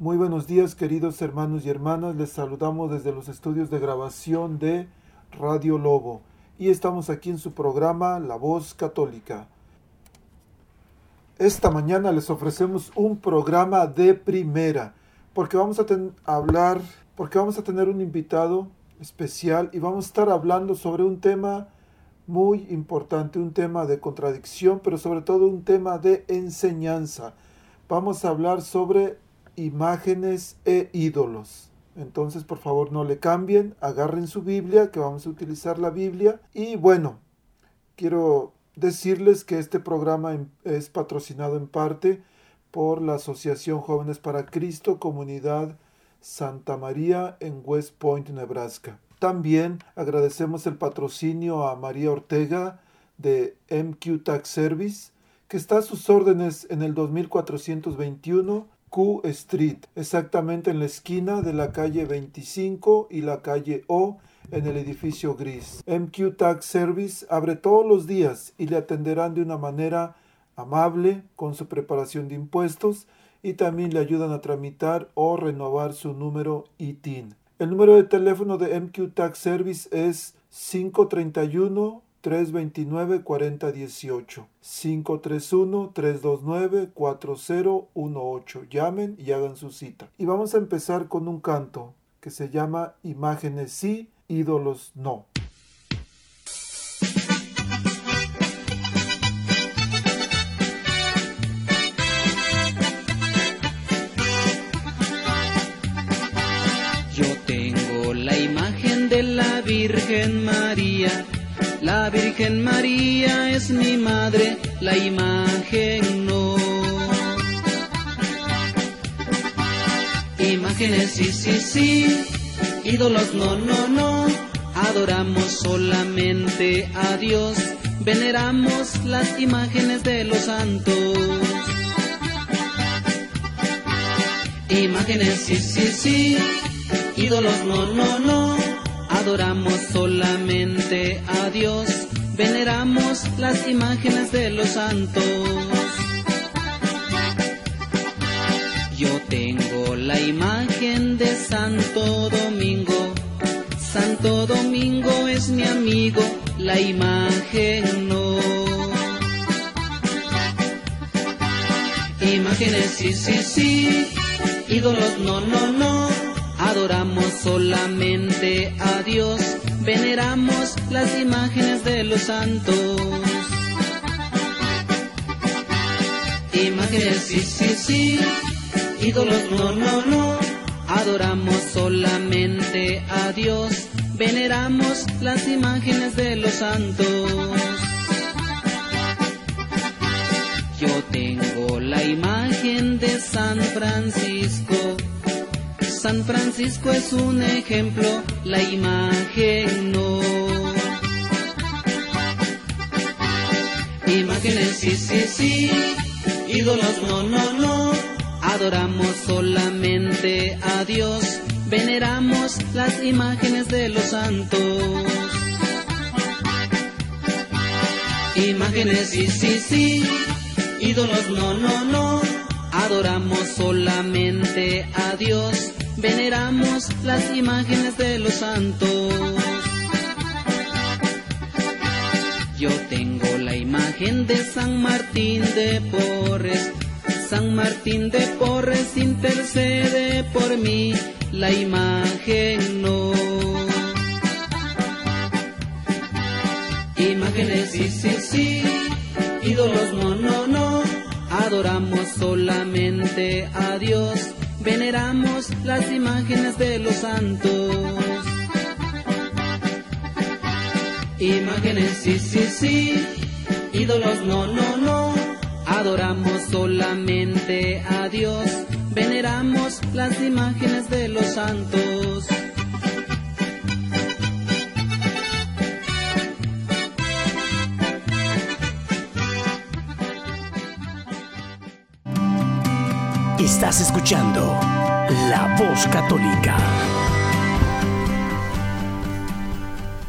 Muy buenos días queridos hermanos y hermanas, les saludamos desde los estudios de grabación de Radio Lobo y estamos aquí en su programa La Voz Católica. Esta mañana les ofrecemos un programa de primera porque vamos a, hablar, porque vamos a tener un invitado especial y vamos a estar hablando sobre un tema muy importante, un tema de contradicción, pero sobre todo un tema de enseñanza. Vamos a hablar sobre imágenes e ídolos. Entonces, por favor, no le cambien, agarren su Biblia, que vamos a utilizar la Biblia. Y bueno, quiero decirles que este programa es patrocinado en parte por la Asociación Jóvenes para Cristo, Comunidad Santa María en West Point, Nebraska. También agradecemos el patrocinio a María Ortega de MQ Tax Service, que está a sus órdenes en el 2421 Q Street, exactamente en la esquina de la calle 25 y la calle O en el edificio gris. MQ Tax Service abre todos los días y le atenderán de una manera amable con su preparación de impuestos y también le ayudan a tramitar o renovar su número ITIN. El número de teléfono de MQ Tax Service es 531 329-4018. 531-329-4018. Llamen y hagan su cita. Y vamos a empezar con un canto que se llama Imágenes sí, ídolos no. La Virgen María es mi madre, la imagen no. Imágenes sí, sí, sí, ídolos no, no, no. Adoramos solamente a Dios, veneramos las imágenes de los santos. Imágenes sí, sí, sí, ídolos no, no, no adoramos solamente a Dios, veneramos las imágenes de los santos. Yo tengo la imagen de Santo Domingo, Santo Domingo es mi amigo, la imagen no. Imágenes sí, sí, sí, ídolos no, no, no adoramos solamente a Dios, veneramos las imágenes de los santos. Imágenes sí, sí, sí, ídolos no, no, no, adoramos solamente a Dios, veneramos las imágenes de los santos. Yo tengo la imagen de San Francisco San Francisco es un ejemplo, la imagen no. Imágenes sí, sí, sí, ídolos no, no, no. Adoramos solamente a Dios, veneramos las imágenes de los santos. Imágenes sí, sí, sí, ídolos no, no, no. Adoramos solamente a Dios, veneramos las imágenes de los santos. Yo tengo la imagen de San Martín de Porres, San Martín de Porres intercede por mí, la imagen no. Imágenes sí, sí, sí, ídolos no, no, no, adoramos solamente a Dios veneramos las imágenes de los santos. Imágenes sí, sí, sí, ídolos no, no, no, adoramos solamente a Dios, veneramos las imágenes de los santos. Estás escuchando La Voz Católica.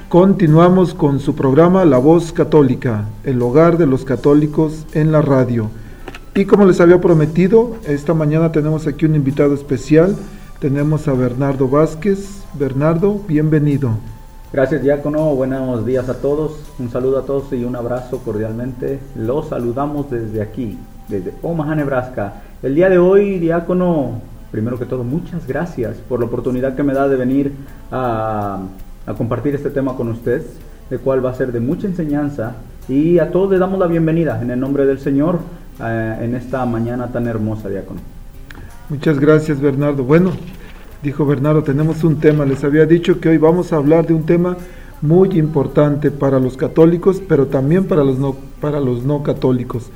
Continuamos con su programa La Voz Católica, el hogar de los católicos en la radio. Y como les había prometido, esta mañana tenemos aquí un invitado especial. Tenemos a Bernardo Vázquez. Bernardo, bienvenido. Gracias, diácono. Buenos días a todos. Un saludo a todos y un abrazo cordialmente. Los saludamos desde aquí, desde Omaha, Nebraska. El día de hoy, diácono, primero que todo, muchas gracias por la oportunidad que me da de venir a, compartir este tema con usted, el cual va a ser de mucha enseñanza. Y a todos le damos la bienvenida en el nombre del Señor eh, en esta mañana tan hermosa, diácono. Muchas gracias, Bernardo. Bueno, dijo Bernardo, tenemos un tema. Les había dicho que hoy vamos a hablar de un tema muy importante para los católicos, pero también para los no, para los no católicos.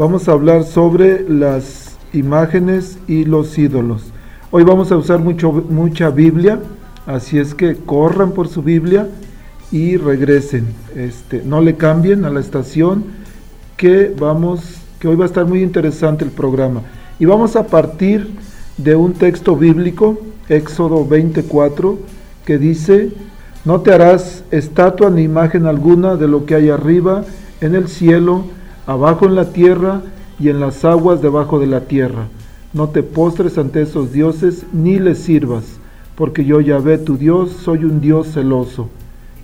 Vamos a hablar sobre las imágenes y los ídolos. Hoy vamos a usar mucho, mucha Biblia, así es que corran por su Biblia y regresen. Este, no le cambien a la estación que vamos, que hoy va a estar muy interesante el programa. Y vamos a partir de un texto bíblico, Éxodo 24, que dice, no te harás estatua ni imagen alguna de lo que hay arriba en el cielo, abajo en la tierra, y en las aguas debajo de la tierra. No te postres ante esos dioses ni les sirvas, porque yo Yahvé tu Dios soy un Dios celoso.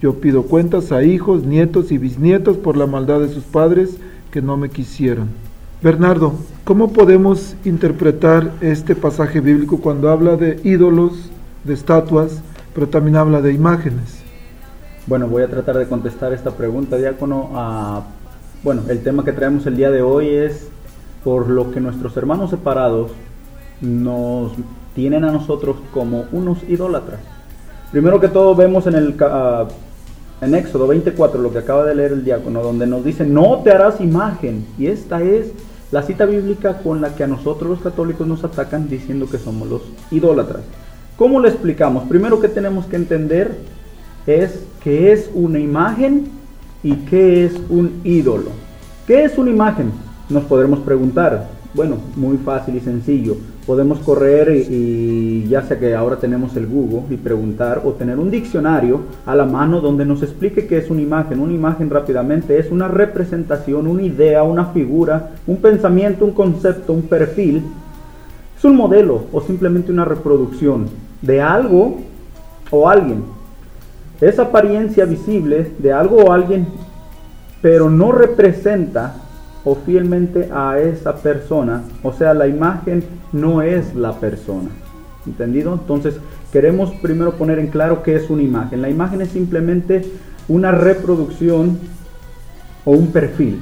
Yo pido cuentas a hijos, nietos y bisnietos por la maldad de sus padres que no me quisieron. Bernardo, ¿cómo podemos interpretar este pasaje bíblico cuando habla de ídolos, de estatuas, pero también habla de imágenes? Bueno, voy a tratar de contestar esta pregunta, diácono. Ah, bueno, el tema que traemos el día de hoy es por lo que nuestros hermanos separados nos tienen a nosotros como unos idólatras. Primero que todo vemos en el uh, en Éxodo 24 lo que acaba de leer el diácono donde nos dice no te harás imagen y esta es la cita bíblica con la que a nosotros los católicos nos atacan diciendo que somos los idólatras. ¿Cómo lo explicamos? Primero que tenemos que entender es qué es una imagen y qué es un ídolo. ¿Qué es una imagen? nos podremos preguntar, bueno, muy fácil y sencillo. Podemos correr y, ya sea que ahora tenemos el Google y preguntar o tener un diccionario a la mano donde nos explique qué es una imagen. Una imagen rápidamente es una representación, una idea, una figura, un pensamiento, un concepto, un perfil. Es un modelo o simplemente una reproducción de algo o alguien. Es apariencia visible de algo o alguien, pero no representa o fielmente a esa persona. O sea, la imagen no es la persona. ¿Entendido? Entonces, queremos primero poner en claro qué es una imagen. La imagen es simplemente una reproducción o un perfil,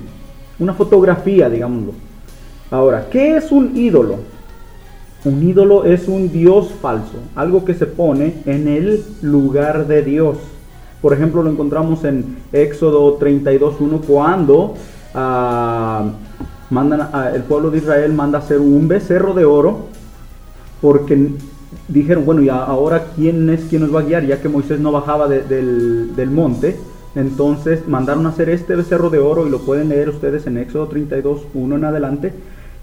una fotografía, digámoslo. Ahora, ¿qué es un ídolo? Un ídolo es un dios falso, algo que se pone en el lugar de Dios. Por ejemplo, lo encontramos en Éxodo 32.1 cuando mandan el pueblo de Israel manda hacer un becerro de oro porque dijeron, bueno, y ahora quién es quien nos va a guiar, ya que Moisés no bajaba del, monte. Entonces mandaron a hacer este becerro de oro y lo pueden leer ustedes en Éxodo 32, 1 en adelante.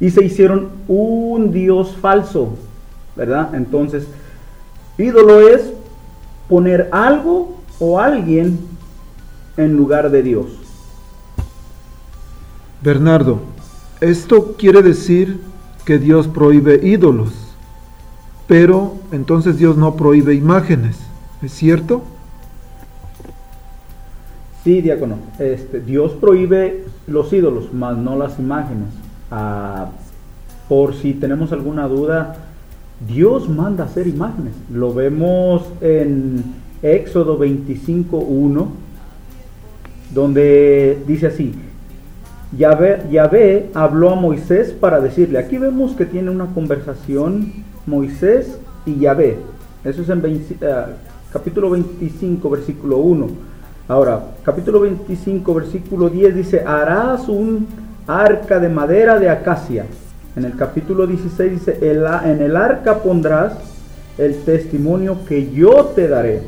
Y se hicieron un Dios falso, ¿verdad? Entonces, ídolo es poner algo o alguien en lugar de Dios. Bernardo, esto quiere decir que Dios prohíbe ídolos, pero entonces Dios no prohíbe imágenes, ¿es cierto? Sí, diácono, este, Dios prohíbe los ídolos, mas no las imágenes. Ah, por si tenemos alguna duda, Dios manda hacer imágenes. Lo vemos en Éxodo 25.1, donde dice así, Yahvé, habló a Moisés para decirle, aquí vemos que tiene una conversación Moisés y Yahvé. Eso es en eh, capítulo 25, versículo 1. Ahora, capítulo 25, versículo 10 dice, harás un arca de madera de acacia. En el capítulo 16 dice, en el arca pondrás el testimonio que yo te daré.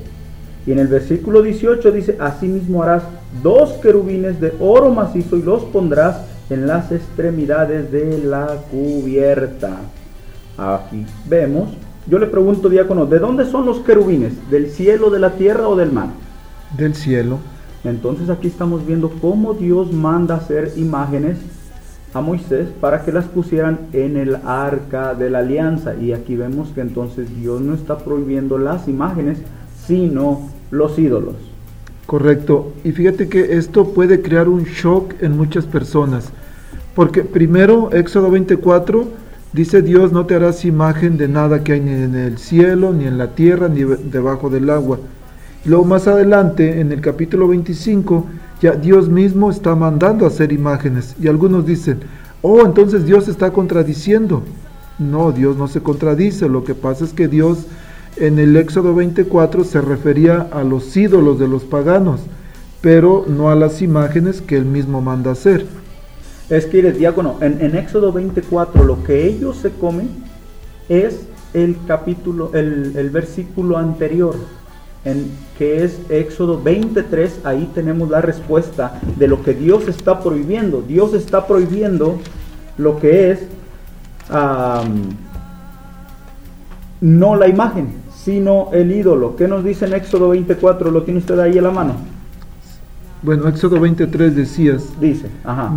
Y en el versículo 18 dice, asimismo harás dos querubines de oro macizo y los pondrás en las extremidades de la cubierta. Aquí vemos, yo le pregunto, diácono, ¿de dónde son los querubines? ¿Del cielo, de la tierra o del mar? Del cielo. Entonces aquí estamos viendo cómo Dios manda hacer imágenes a Moisés para que las pusieran en el arca de la alianza. Y aquí vemos que entonces Dios no está prohibiendo las imágenes, sino los ídolos. Correcto. Y fíjate que esto puede crear un shock en muchas personas. Porque primero, Éxodo 24, dice Dios, no te harás imagen de nada que hay ni en el cielo, ni en la tierra, ni debajo del agua. Luego más adelante, en el capítulo 25, ya Dios mismo está mandando a hacer imágenes. Y algunos dicen, oh, entonces Dios está contradiciendo. No, Dios no se contradice. Lo que pasa es que Dios en el Éxodo 24 se refería a los ídolos de los paganos, pero no a las imágenes que él mismo manda hacer. Es que, diácono, en, Éxodo 24 lo que ellos se comen es el capítulo, el, el versículo anterior, en, que es Éxodo 23, ahí tenemos la respuesta de lo que Dios está prohibiendo. Dios está prohibiendo lo que es no la imagen, sino el ídolo. ¿Qué nos dice en Éxodo 24? ¿Lo tiene usted ahí a la mano? Bueno, Éxodo 23 decías, dice,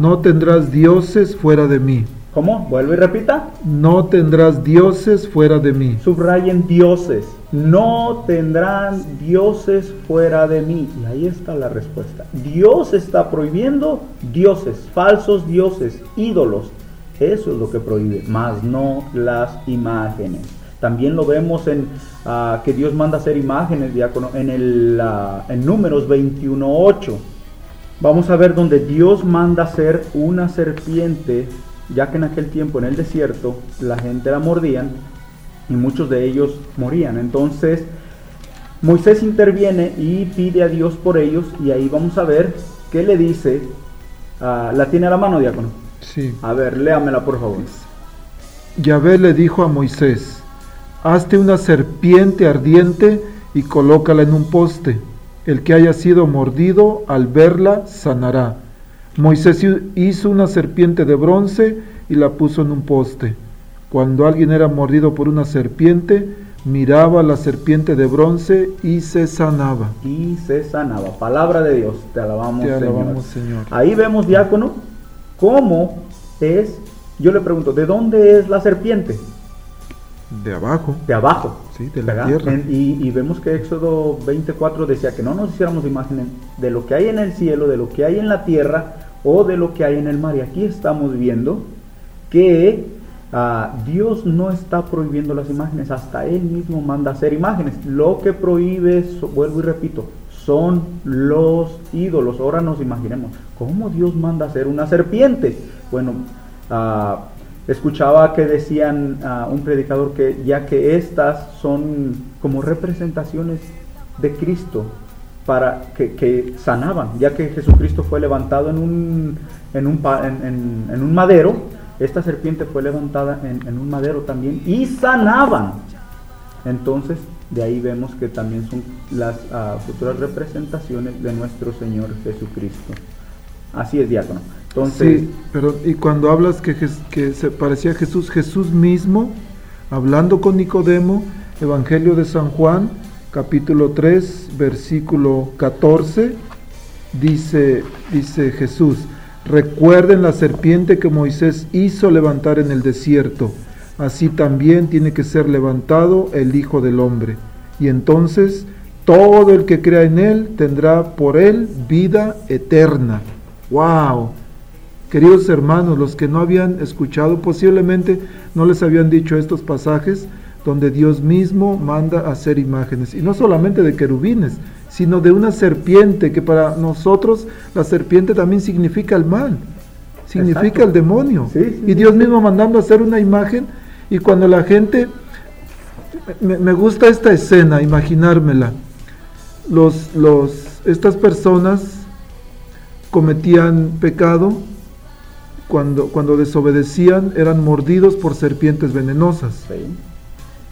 no tendrás dioses fuera de mí. ¿Cómo? Vuelve y repita. No tendrás dioses fuera de mí. Subrayen dioses. No tendrán dioses fuera de mí. Y ahí está la respuesta. Dios está prohibiendo dioses, falsos dioses, ídolos. Eso es lo que prohíbe, más no las imágenes. También lo vemos en ah, que Dios manda hacer imágenes, diácono, en, el, uh, en números 21.8. Vamos a ver donde Dios manda hacer una serpiente, ya que en aquel tiempo en el desierto la gente la mordían y muchos de ellos morían. Entonces Moisés interviene y pide a Dios por ellos y ahí vamos a ver qué le dice. Uh, ¿La tiene a la mano, diácono? Sí. A ver, léamela por favor. Yahvé le dijo a Moisés, Hazte una serpiente ardiente y colócala en un poste. El que haya sido mordido al verla sanará. Moisés hizo una serpiente de bronce y la puso en un poste. Cuando alguien era mordido por una serpiente, miraba la serpiente de bronce y se sanaba. Y se sanaba. Palabra de Dios, te alabamos, te alabamos Señor. Ahí vemos, diácono, cómo es, yo le pregunto, ¿de dónde es la serpiente? De abajo. De abajo. Sí, de la tierra. y, vemos que Éxodo 24 decía que no nos hiciéramos imágenes de lo que hay en el cielo, de lo que hay en la tierra o de lo que hay en el mar. Y aquí estamos viendo que ah, Dios no está prohibiendo las imágenes, hasta Él mismo manda hacer imágenes. Lo que prohíbe, vuelvo y repito, son los ídolos. Ahora nos imaginemos, ¿cómo Dios manda hacer una serpiente? Bueno, uh, Escuchaba que decían a un predicador que ya que estas son como representaciones de Cristo para que, sanaban, ya que Jesucristo fue levantado en un, en un, en, un madero, esta serpiente fue levantada en, un madero también y sanaban. Entonces, de ahí vemos que también son las ah, futuras representaciones de nuestro Señor Jesucristo. Así es, diácono. Entonces, sí, pero y cuando hablas que, que se parecía a Jesús, Jesús mismo, hablando con Nicodemo, Evangelio de San Juan, capítulo 3, versículo 14, dice, dice Jesús, recuerden la serpiente que Moisés hizo levantar en el desierto, así también tiene que ser levantado el Hijo del Hombre. Y entonces todo el que crea en él tendrá por él vida eterna. ¡Wow! Queridos hermanos, los que no habían escuchado, posiblemente no les habían dicho estos pasajes donde Dios mismo manda hacer imágenes, y no solamente de querubines, sino de una serpiente, que para nosotros la serpiente también significa el mal, significa el demonio. y Dios mismo mandando hacer una imagen, y cuando la gente, me, me gusta esta escena, imaginármela, los, los, estas personas cometían pecado, cuando, cuando desobedecían eran mordidos por serpientes venenosas. Sí.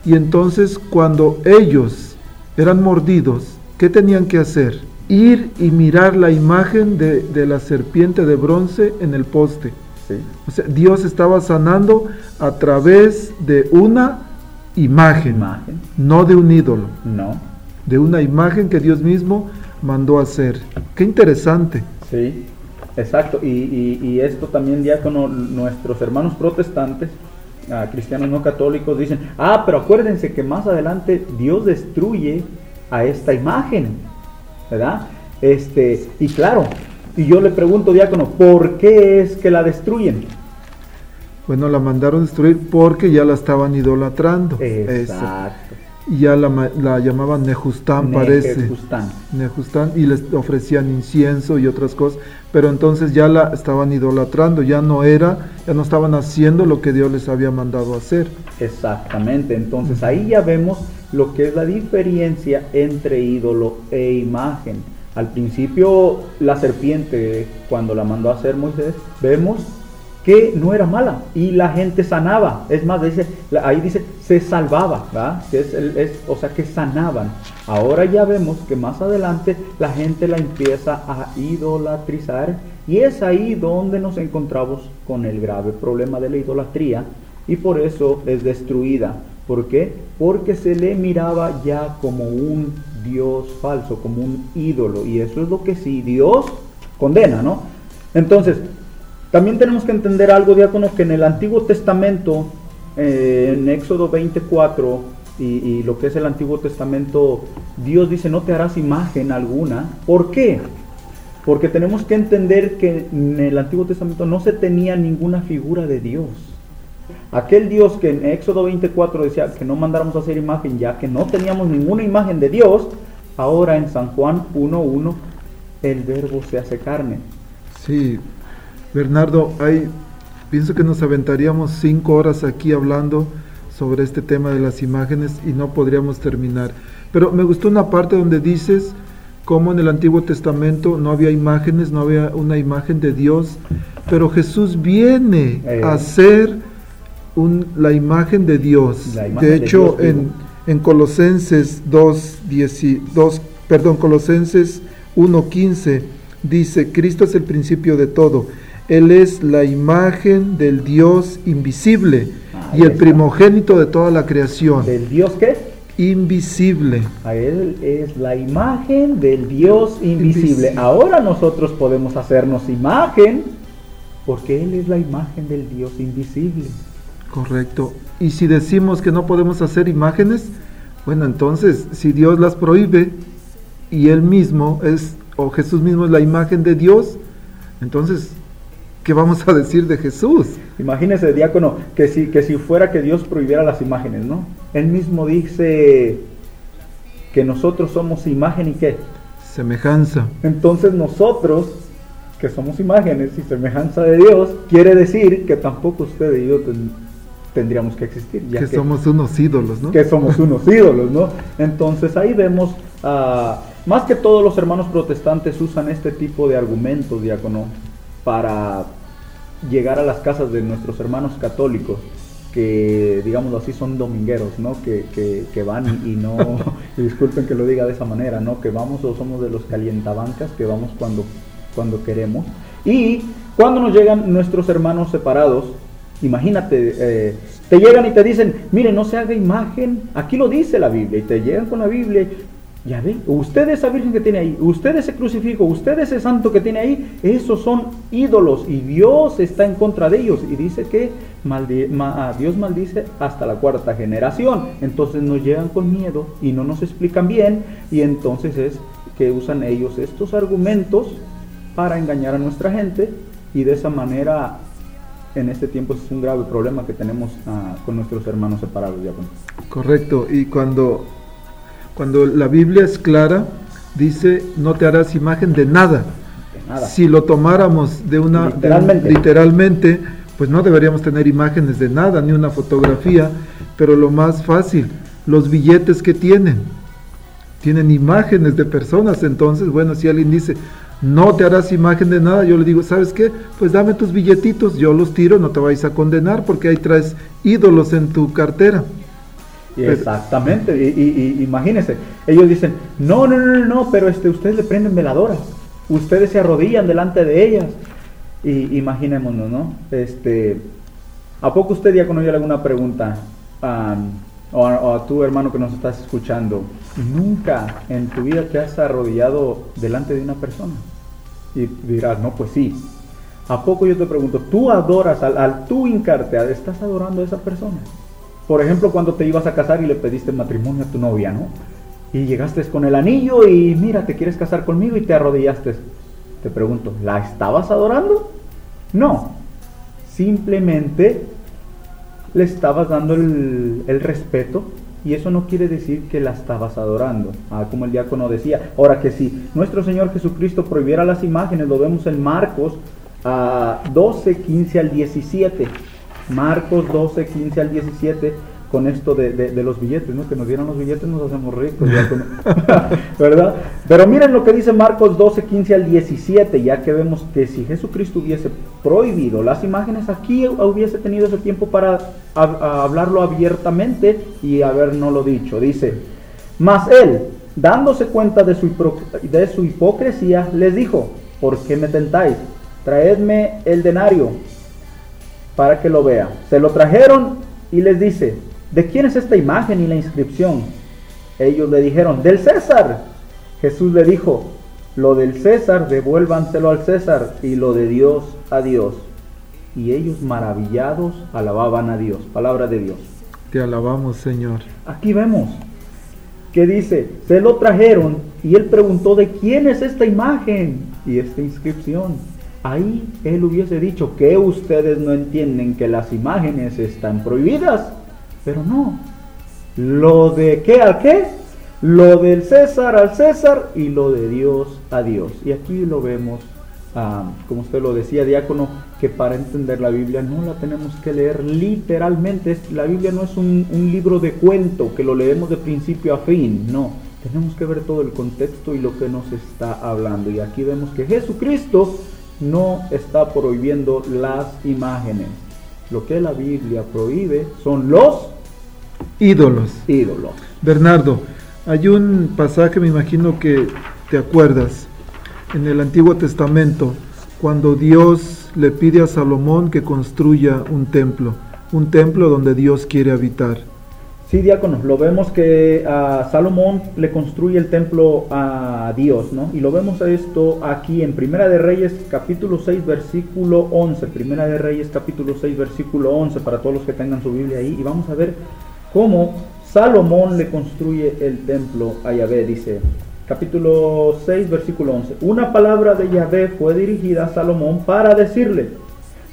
Y entonces cuando ellos eran mordidos, ¿qué tenían que hacer? Ir y mirar la imagen de, de la serpiente de bronce en el poste. Sí. O sea, Dios estaba sanando a través de una imagen, Imagen. no de un ídolo, No. de una imagen que Dios mismo mandó hacer. Qué interesante. Sí, exacto. Y, y- y esto también, diácono, nuestros hermanos protestantes, ah, cristianos no católicos, dicen, ah, pero acuérdense que más adelante Dios destruye a esta imagen, ¿verdad? Este, y claro, y yo le pregunto, diácono, ¿por qué es que la destruyen? Bueno, la mandaron destruir porque ya la estaban idolatrando. Eso. Y ya la, la llamaban Nejustán, parece. Nejustán. Nejustán, y les ofrecían incienso y otras cosas, pero entonces ya la estaban idolatrando, ya no era, ya no estaban haciendo lo que Dios les había mandado hacer. Exactamente, entonces ahí ya vemos lo que es la diferencia entre ídolo e imagen. Al principio la serpiente, cuando la mandó a hacer Moisés, vemos que no era mala y la gente sanaba. Es más, dice, ahí dice, se salvaba, ¿verdad? Que es- o sea, que sanaban. Ahora ya vemos que más adelante la gente la empieza a idolatrizar y es ahí donde nos encontramos con el grave problema de la idolatría y por eso es destruida. ¿Por qué? Porque se le miraba ya como un Dios falso, como un ídolo. Y eso es lo que sí Dios condena, ¿no? Entonces, también tenemos que entender algo, diácono, que en el Antiguo Testamento, eh, en Éxodo 24 y, lo que es el Antiguo Testamento, Dios dice, no te harás imagen alguna. ¿Por qué? Porque tenemos que entender que en el Antiguo Testamento no se tenía ninguna figura de Dios. Aquel Dios que en Éxodo 24 decía que no mandáramos a hacer imagen, ya que no teníamos ninguna imagen de Dios, ahora en San Juan 1.1 el verbo se hace carne. Sí, Bernardo, hay, pienso que nos aventaríamos cinco horas aquí hablando sobre este tema de las imágenes y no podríamos terminar. Pero me gustó una parte donde dices cómo en el Antiguo Testamento no había imágenes, no había una imagen de Dios, pero Jesús viene Eh. a ser un- la imagen de Dios. Imagen de de hecho, Dios vivo. en, en Colosenses 2, 10 2, perdón, Colosenses 1.15 dice, Cristo es el principio de todo. Él es la imagen del Dios invisible y el está. primogénito de toda la creación. ¿Del Dios qué? Invisible. A él es la imagen del Dios invisible. Invisible. Ahora nosotros podemos hacernos imagen porque Él es la imagen del Dios invisible. Correcto. Y si decimos que no podemos hacer imágenes, bueno, entonces, si Dios las prohíbe y Él mismo es, o Jesús mismo es la imagen de Dios, entonces, ¿qué vamos a decir de Jesús? Imagínese, diácono, que si, que si fuera que Dios prohibiera las imágenes, ¿no? Él mismo dice que nosotros somos imagen y qué. Semejanza. Entonces nosotros, que somos imágenes y semejanza de Dios, quiere decir que tampoco usted y yo ten- tendríamos que existir. ya que somos unos ídolos, ¿no? que somos unos ídolos, ¿no? Entonces ahí vemos, ah, más que todos los hermanos protestantes usan este tipo de argumentos, diácono, para llegar a las casas de nuestros hermanos católicos, que digámoslo así son domingueros, ¿no? Que, que- van y, y no, y disculpen que lo diga de esa manera, ¿no? Que vamos o somos de los calientabancas, que vamos cuando, cuando queremos. Y cuando nos llegan nuestros hermanos separados, Imagínate, eh, te llegan y te dicen, mire, no se haga imagen, aquí lo dice la Biblia, y te llegan con la Biblia, ya ve, usted esa virgen que tiene ahí, usted ese crucifijo, usted ese santo que tiene ahí, esos son ídolos y Dios está en contra de ellos y dice que Dios maldice hasta la cuarta generación. Entonces nos llegan con miedo y no nos explican bien y entonces es que usan ellos estos argumentos para engañar a nuestra gente y de esa manera en este tiempo es un grave problema que tenemos ah, con nuestros hermanos separados, diácono. Correcto. Y cuando, cuando la Biblia es clara, dice, no te harás imagen de nada. De nada. Si lo tomáramos de una de Literalmente. literalmente, pues no deberíamos tener imágenes de nada, ni una fotografía, pero lo más fácil, los billetes que tienen, tienen imágenes de personas, entonces, bueno, si alguien dice, no te harás imagen de nada, yo le digo, ¿sabes qué? Pues dame tus billetitos, yo los tiro, no te vais a condenar porque ahí traes ídolos en tu cartera. Exactamente, y, imagínense, ellos dicen, no, no, no, no, pero este, ustedes le prenden veladoras, ustedes se arrodillan delante de ellas, y imaginémonos, ¿no? Este, ¿A poco usted ya conoció alguna pregunta? o, a, tu hermano que nos estás escuchando, nunca en tu vida te has arrodillado delante de una persona. Y dirás, no, pues sí. ¿A poco yo te pregunto, tú adoras, al, al tú hincarte, estás adorando a esa persona? Por ejemplo, cuando te ibas a casar y le pediste matrimonio a tu novia, ¿no? Y llegaste con el anillo y mira, te quieres casar conmigo y te arrodillaste. Te pregunto, ¿la estabas adorando? No. Simplemente le estabas dando el, respeto y eso no quiere decir que la estabas adorando, ah, como el diácono decía. Ahora que si nuestro Señor Jesucristo prohibiera las imágenes, lo vemos en Marcos 12, 15 al 17. Marcos 12, 15 al 17 con esto de, los billetes, ¿no? Que nos dieran los billetes nos hacemos ricos, ¿verdad? Pero miren lo que dice Marcos 12, 15 al 17, ya que vemos que si Jesucristo hubiese prohibido las imágenes, aquí hubiese tenido ese tiempo para hablarlo abiertamente y habernoslo dicho. Dice, mas él, dándose cuenta de su, de su hipocresía, les dijo, ¿por qué me tentáis? Traedme el denario para que lo vea. Se lo trajeron y les dice, ¿de quién es esta imagen y la inscripción? Ellos le dijeron, del César. Jesús le dijo, lo del César devuélvanselo al César y lo de Dios a Dios. Y ellos maravillados alababan a Dios. Palabra de Dios. Te alabamos, Señor. Aquí vemos que dice, se lo trajeron y él preguntó, ¿de quién es esta imagen y esta inscripción? Ahí él hubiese dicho que ustedes no entienden que las imágenes están prohibidas. Pero no. Lo de qué al qué? Lo del César al César y lo de Dios a Dios. Y aquí lo vemos, como usted lo decía, diácono, que para entender la Biblia no la tenemos que leer literalmente. La Biblia no es un, un libro de cuento que lo leemos de principio a fin, no. Tenemos que ver todo el contexto y lo que nos está hablando. Y aquí vemos que Jesucristo no está prohibiendo las imágenes. Lo que la Biblia prohíbe son los ídolos. Ídolos. Bernardo, hay un pasaje, me imagino que te acuerdas, en el Antiguo Testamento, cuando Dios le pide a Salomón que construya un templo, un templo donde Dios quiere habitar. Sí, diácono, lo vemos que a Salomón le construye el templo a Dios, ¿no? Y lo vemos esto aquí en Primera de Reyes capítulo 6 versículo 11, Primera de Reyes capítulo 6 versículo 11 para todos los que tengan su Biblia ahí y vamos a ver cómo Salomón le construye el templo a Yahvé, dice capítulo 6 versículo 11. Una palabra de Yahvé fue dirigida a Salomón para decirle,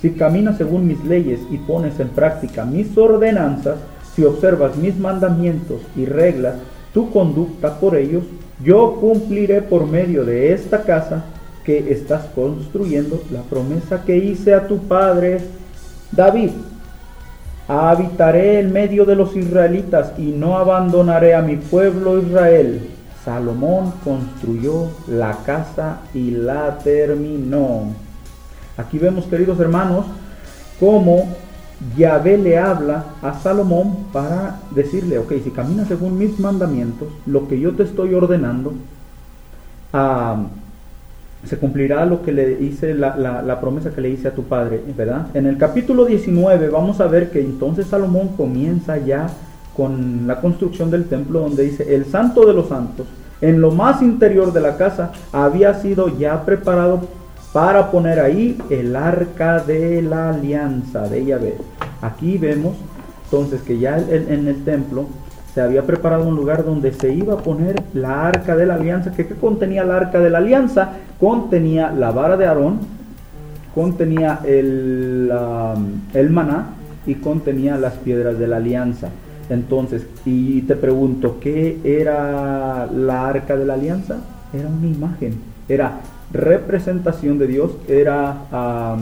si caminas según mis leyes y pones en práctica mis ordenanzas, si observas mis mandamientos y reglas, tu conducta por ellos, yo cumpliré por medio de esta casa que estás construyendo la promesa que hice a tu padre David. Habitaré en medio de los israelitas y no abandonaré a mi pueblo Israel. Salomón construyó la casa y la terminó. Aquí vemos, queridos hermanos, cómo Yahvé le habla a Salomón para decirle, ok, si caminas según mis mandamientos, lo que yo te estoy ordenando, ah, se cumplirá lo que le hice, la, la, promesa que le hice a tu padre, ¿verdad? En el capítulo 19 vamos a ver que entonces Salomón comienza ya con la construcción del templo donde dice, el santo de los santos, en lo más interior de la casa, había sido ya preparado para poner ahí el arca de la alianza de Yahvé. Aquí vemos entonces que ya en, el templo se había preparado un lugar donde se iba a poner la arca de la alianza. ¿Qué, contenía la arca de la alianza? Contenía la vara de Aarón, contenía el, el maná y contenía las piedras de la alianza. Entonces, y te pregunto, ¿qué era la arca de la alianza? Era una imagen, era representación de Dios, era,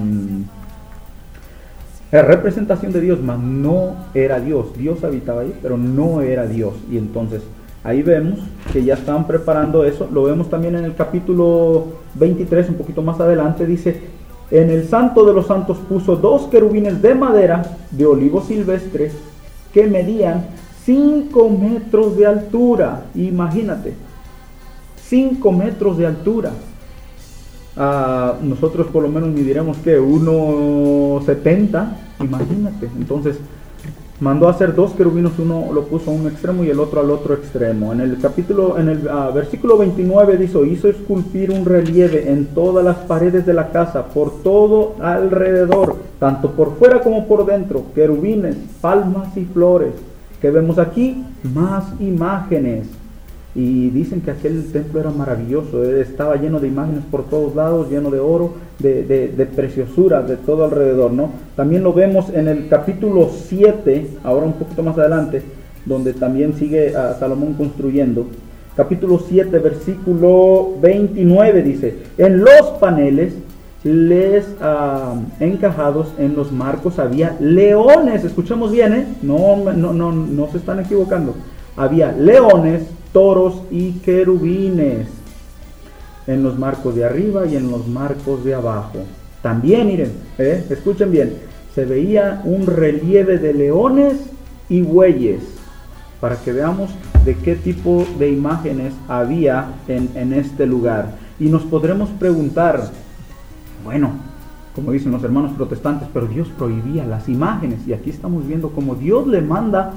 representación de Dios, mas no era Dios. Dios habitaba ahí, pero no era Dios. Y entonces Ahí vemos que ya están preparando eso. Lo vemos también en el capítulo 23, un poquito más adelante. Dice, en el santo de los santos puso dos querubines de madera de olivo silvestre que medían 5 metros de altura. Imagínate, 5 metros de altura. Nosotros por lo menos midiremos que 1,70. Imagínate. Entonces, mandó a hacer dos querubinos, uno lo puso a un extremo y el otro al otro extremo. En el capítulo, en el ah, versículo 29 dice, hizo esculpir un relieve en todas las paredes de la casa, por todo alrededor, tanto por fuera como por dentro, querubines, palmas y flores. Que vemos aquí más imágenes y dicen que aquel templo era maravilloso, eh, estaba lleno de imágenes por todos lados, lleno de oro, de, de, preciosura de todo alrededor, ¿no? También lo vemos en el capítulo 7, ahora un poquito más adelante, donde también sigue a Salomón construyendo. Capítulo 7, versículo 29 dice, en los paneles les ah, encajados en los marcos había leones, escuchamos bien, ¿eh? No, no, no, no se están equivocando. Había leones, toros y querubines en los marcos de arriba y en los marcos de abajo. También, miren, ¿eh? escuchen bien, se veía un relieve de leones y bueyes, para que veamos de qué tipo de imágenes había en, en este lugar. Y nos podremos preguntar, bueno, como dicen los hermanos protestantes, pero Dios prohibía las imágenes, y aquí estamos viendo cómo Dios le manda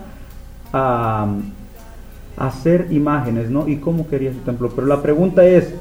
a hacer imágenes, ¿no? Y cómo quería su templo. Pero la pregunta es,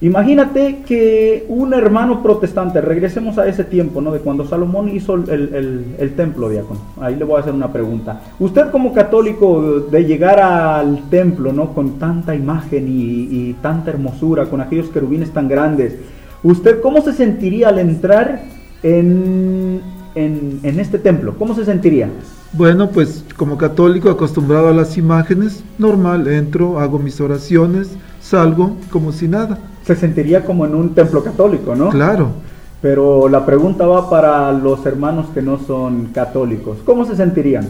imagínate que un hermano protestante, regresemos a ese tiempo, ¿no? De cuando Salomón hizo el, templo, diácono. Ahí le voy a hacer una pregunta. Usted como católico, de llegar al templo, ¿no? Con tanta imagen y, tanta hermosura, con aquellos querubines tan grandes, ¿usted cómo se sentiría al entrar en, en este templo? ¿Cómo se sentiría? Bueno, pues como católico acostumbrado a las imágenes, normal, entro, hago mis oraciones, salgo como si nada. Se sentiría como en un templo católico, ¿no? Claro. Pero la pregunta va para los hermanos que no son católicos. ¿Cómo se sentirían?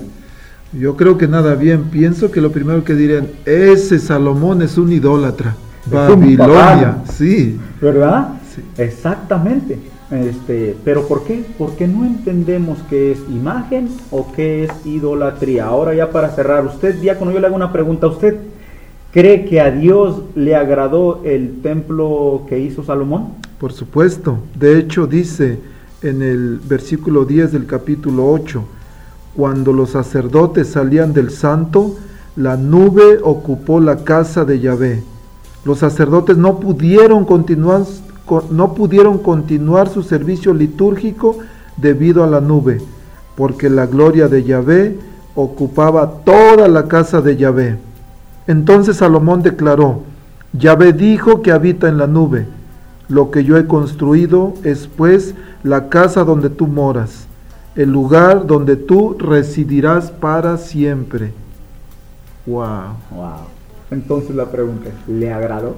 Yo creo que nada bien. Pienso que lo primero que dirían, ese Salomón es un idólatra. Babilonia, sí. ¿Verdad? Sí. Exactamente. Este, pero ¿por qué? Porque no entendemos qué es imagen o qué es idolatría. Ahora ya para cerrar, usted, diácono, yo le hago una pregunta. ¿Usted cree que a Dios le agradó el templo que hizo Salomón? Por supuesto. De hecho, dice en el versículo 10 del capítulo 8, cuando los sacerdotes salían del santo, la nube ocupó la casa de Yahvé. Los sacerdotes no pudieron continuar no pudieron continuar su servicio litúrgico debido a la nube, porque la gloria de Yahvé ocupaba toda la casa de Yahvé. Entonces Salomón declaró, Yahvé dijo que habita en la nube, lo que yo he construido es pues la casa donde tú moras, el lugar donde tú residirás para siempre. Wow. Wow. Entonces la pregunta es, ¿le agradó?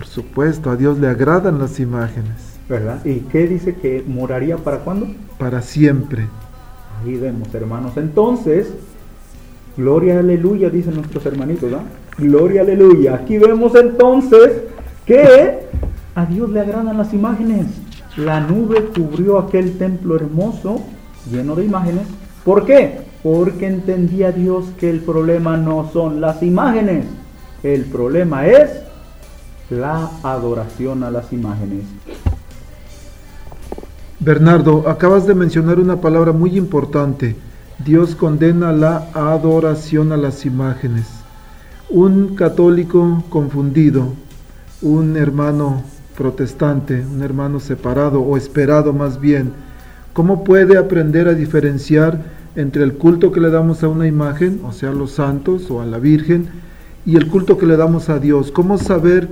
Por supuesto, a Dios le agradan las imágenes. ¿Verdad? ¿Y qué dice que moraría para cuándo? Para siempre. Ahí vemos, hermanos. Entonces, gloria aleluya, dicen nuestros hermanitos, ¿verdad? Gloria aleluya. Aquí vemos entonces que a Dios le agradan las imágenes. La nube cubrió aquel templo hermoso, lleno de imágenes. ¿Por qué? Porque entendía Dios que el problema no son las imágenes. El problema es la adoración a las imágenes. Bernardo, acabas de mencionar una palabra muy importante. Dios condena la adoración a las imágenes. Un católico confundido, un hermano protestante, un hermano separado o esperado más bien, ¿cómo puede aprender a diferenciar entre el culto que le damos a una imagen, o sea, a los santos o a la Virgen, y el culto que le damos a Dios? ¿Cómo saber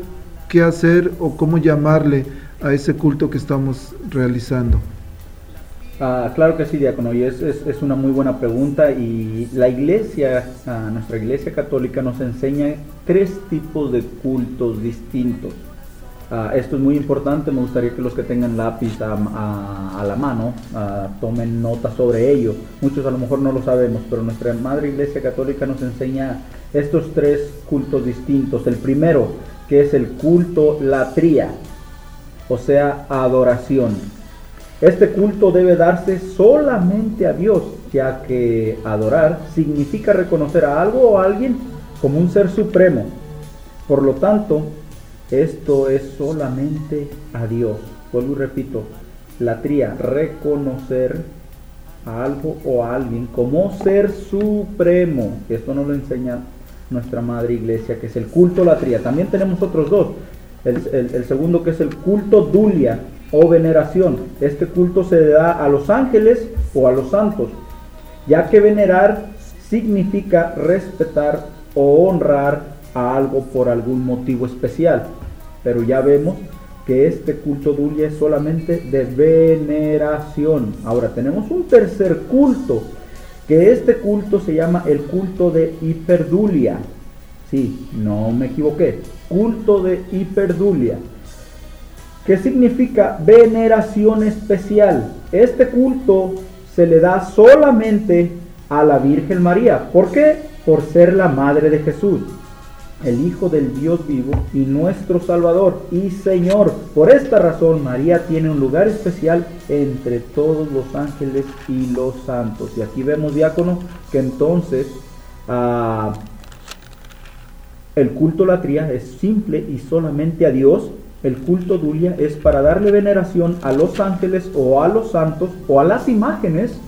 qué hacer o cómo llamarle a ese culto que estamos realizando? Ah, claro que sí, diácono, y es, es, una muy buena pregunta y la iglesia, ah, nuestra iglesia católica nos enseña tres tipos de cultos distintos. Ah, esto es muy importante, me gustaría que los que tengan lápiz a, a- a la mano ah, tomen nota sobre ello. Muchos a lo mejor no lo sabemos, pero nuestra Madre Iglesia Católica nos enseña estos tres cultos distintos. El primero, que es el culto latría, o sea, adoración. Este culto debe darse solamente a Dios, ya que adorar significa reconocer a algo o a alguien como un ser supremo. Por lo tanto, esto es solamente a Dios. Vuelvo y repito, latría, reconocer a algo o a alguien como ser supremo. Esto nos lo enseña nuestra madre iglesia, que es el culto latría. También tenemos otros dos. El, el- el segundo que es el culto dulia o veneración. Este culto se da a los ángeles o a los santos, ya que venerar significa respetar o honrar a algo por algún motivo especial. Pero ya vemos que este culto dulia es solamente de veneración. Ahora tenemos un tercer culto, que este culto se llama el culto de hiperdulia. Sí, no me equivoqué. Culto de hiperdulia. ¿Qué significa veneración especial? Este culto se le da solamente a la Virgen María. ¿Por qué? Por ser la madre de Jesús, el Hijo del Dios vivo y nuestro Salvador y Señor. Por esta razón María tiene un lugar especial entre todos los ángeles y los santos. Y aquí vemos, diácono, que entonces ah, el culto latría es simple y solamente a Dios. El culto dulia es para darle veneración a los ángeles o a los santos o a las imágenes.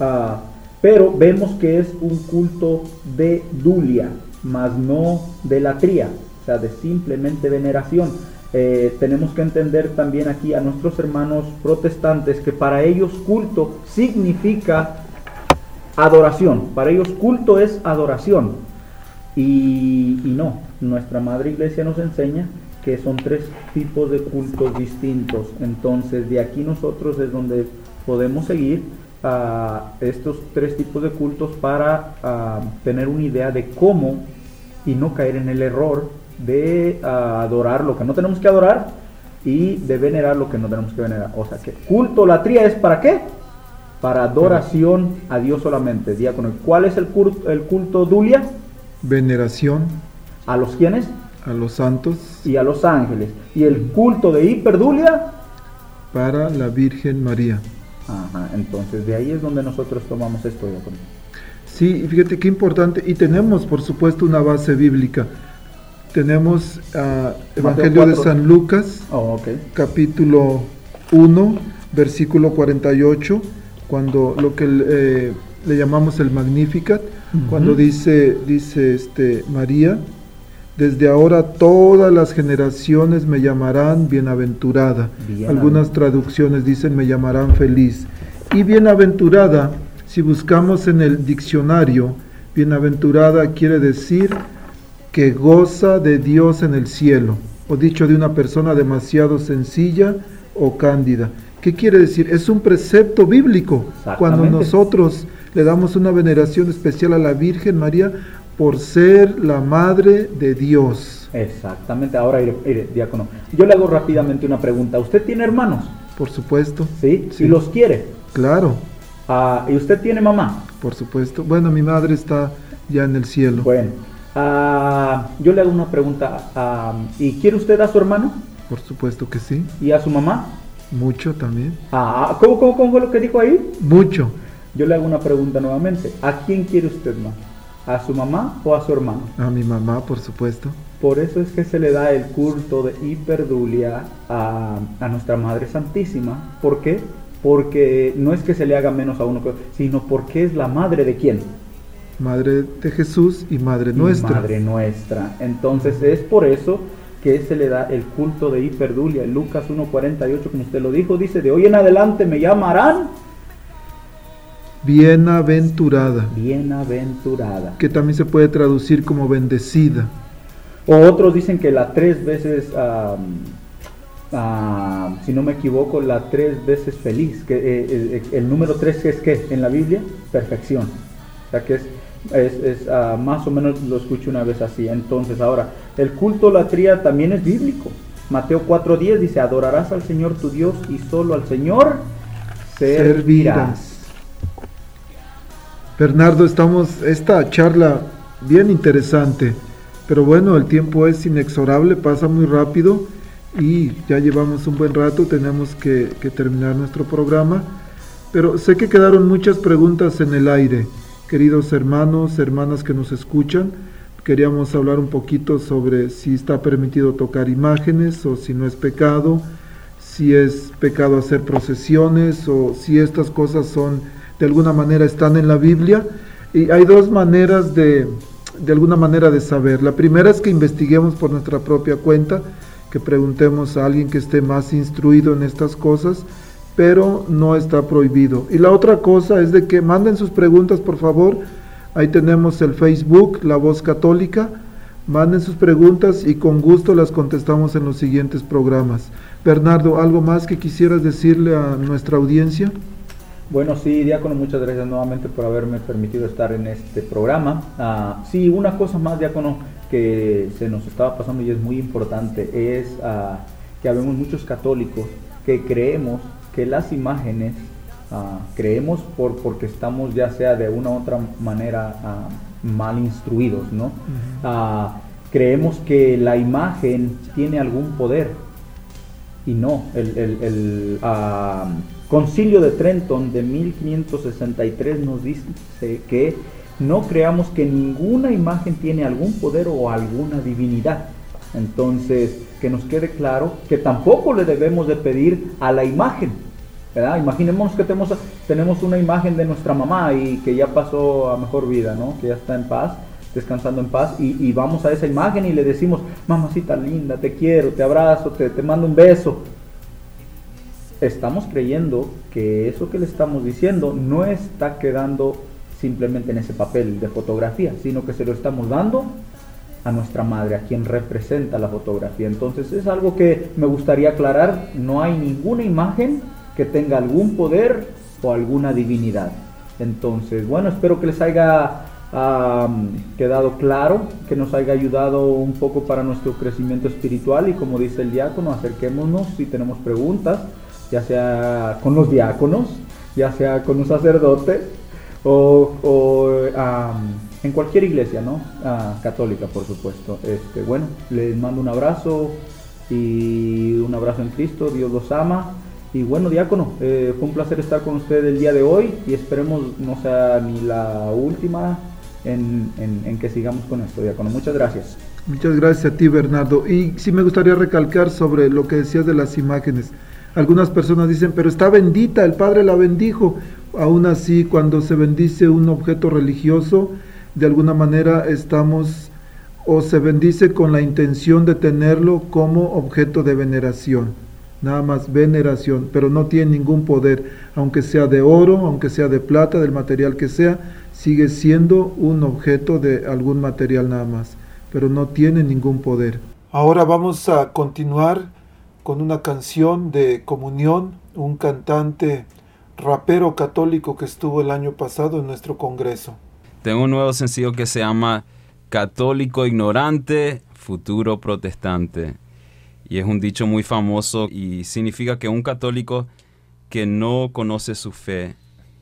ah, pero vemos que es un culto de dulia, más no de latría, o sea, de simplemente veneración. Eh, tenemos que entender también aquí a nuestros hermanos protestantes que para ellos culto significa adoración. Para ellos culto es adoración. Y, y no, nuestra madre iglesia nos enseña que son tres tipos de cultos distintos. Entonces de aquí nosotros es donde podemos seguir a estos tres tipos de cultos para ah, tener una idea de cómo y no caer en el error de ah, adorar lo que no tenemos que adorar y de venerar lo que no tenemos que venerar. O sea que culto, latría es para qué? Para adoración a Dios solamente. Diácono, ¿cuál es el culto, el culto dulia? veneración A los quienes a los santos y a los ángeles. Y el culto de hiperdulia para la Virgen María. Ajá, entonces de ahí es donde nosotros tomamos esto, diácono. Sí, fíjate qué importante. Y tenemos, por supuesto, una base bíblica. Tenemos ah, Evangelio de 4. San Lucas, Oh, ok. capítulo 1, versículo 48, cuando lo que eh, le llamamos el Magnificat, cuando dice, dice este, María, desde ahora todas las generaciones me llamarán bienaventurada. Algunas traducciones dicen me llamarán feliz. Y bienaventurada, si buscamos en el diccionario, bienaventurada quiere decir que goza de Dios en el cielo, o dicho de una persona demasiado sencilla o cándida. ¿Qué quiere decir? Es un precepto bíblico. Cuando nosotros le damos una veneración especial a la Virgen María por ser la madre de Dios. Exactamente. Ahora, diácono, yo le hago rápidamente una pregunta. ¿Usted tiene hermanos? Por supuesto. ¿Sí? Sí. ¿Y los quiere? Claro, Ah, ¿Y usted tiene mamá? por supuesto. Bueno, mi madre está ya en el cielo. Bueno, ah, yo le hago una pregunta. ah, ¿Y quiere usted a su hermano? Por supuesto que sí. ¿Y a su mamá? Mucho también. Ah, ¿cómo, cómo, cómo fue lo que dijo ahí? Mucho. Yo le hago una pregunta nuevamente. ¿A quién quiere usted más? ¿A su mamá o a su hermano? A mi mamá, por supuesto. Por eso es que se le da el culto de hiperdulia a, a nuestra Madre Santísima. ¿Por qué? Porque no es que se le haga menos a uno, sino porque es la madre de quién? Madre de Jesús y Madre nuestra. Madre nuestra. Entonces es por eso que se le da el culto de hiperdulia. Lucas 1.48, como usted lo dijo, dice, de hoy en adelante me llamarán Bienaventurada, bienaventurada. que también se puede traducir como bendecida. O otros dicen que la tres veces, si no me equivoco, la tres veces feliz. Que eh, eh, el, número tres es que en la Biblia, perfección. O sea que es, es, es, ah, más o menos lo escucho una vez así. Entonces ahora, el culto latría también es bíblico. Mateo 4.10 dice, adorarás al Señor tu Dios y solo al Señor servirás. Bernardo, estamos, esta charla bien interesante, pero bueno, el tiempo es inexorable, pasa muy rápido y ya llevamos un buen rato, tenemos que, que terminar nuestro programa, pero sé que quedaron muchas preguntas en el aire, queridos hermanos, hermanas que nos escuchan, queríamos hablar un poquito sobre si está permitido tocar imágenes o si no es pecado, si es pecado hacer procesiones o si estas cosas son de alguna manera están en la Biblia. Y hay dos maneras de, de alguna manera de saber. La primera es que investiguemos por nuestra propia cuenta, que preguntemos a alguien que esté más instruido en estas cosas, pero no está prohibido. Y la otra cosa es de que manden sus preguntas, por favor. Ahí tenemos el Facebook, La Voz Católica. Manden sus preguntas y con gusto las contestamos en los siguientes programas. Bernardo, ¿algo más que quisieras decirle a nuestra audiencia? Bueno, sí, Diácono, muchas gracias nuevamente por haberme permitido estar en este programa. Ah, sí, una cosa más, Diácono, que se nos estaba pasando y es muy importante, es ah, que habemos muchos católicos que creemos que las imágenes, ah, creemos por, porque estamos ya sea de una u otra manera mal instruidos, ¿no? creemos que la imagen tiene algún poder y no, el, el Concilio de Trenton de 1563 nos dice que no creamos que ninguna imagen tiene algún poder o alguna divinidad. Entonces, que nos quede claro que tampoco le debemos de pedir a la imagen. ¿verdad? Imaginemos que tenemos, tenemos una imagen de nuestra mamá y que ya pasó a mejor vida, ¿no? que ya está en paz, descansando en paz, y, vamos a esa imagen y le decimos, mamacita linda, te quiero, te abrazo, te, te mando un beso estamos creyendo que eso que le estamos diciendo no está quedando simplemente en ese papel de fotografía, sino que se lo estamos dando a nuestra madre, a quien representa la fotografía. Entonces es algo que me gustaría aclarar, no hay ninguna imagen que tenga algún poder o alguna divinidad. Entonces, bueno, espero que les haya quedado claro, que nos haya ayudado un poco para nuestro crecimiento espiritual y como dice el diácono, acerquémonos si tenemos preguntas ya sea con los diáconos, ya sea con un sacerdote o, en cualquier iglesia, ¿no? Ah, católica, por supuesto. Este, bueno, les mando un abrazo y un abrazo en Cristo, Dios los ama. Y bueno, diácono, eh, fue un placer estar con usted el día de hoy y esperemos no sea ni la última en, en que sigamos con esto, diácono. Muchas gracias. Muchas gracias a ti, Bernardo. Y sí me gustaría recalcar sobre lo que decías de las imágenes. Algunas personas dicen, pero está bendita, el Padre la bendijo. Aún así, cuando se bendice un objeto religioso, de alguna manera estamos o se bendice con la intención de tenerlo como objeto de veneración. Nada más veneración, pero no tiene ningún poder. Aunque sea de oro, aunque sea de plata, del material que sea, sigue siendo un objeto de algún material nada más, pero no tiene ningún poder. Ahora vamos a continuar con una canción de comunión, un cantante rapero católico que estuvo el año pasado en nuestro congreso. Tengo un nuevo sencillo que se llama Católico Ignorante, Futuro Protestante. Y es un dicho muy famoso y significa que un católico que no conoce su fe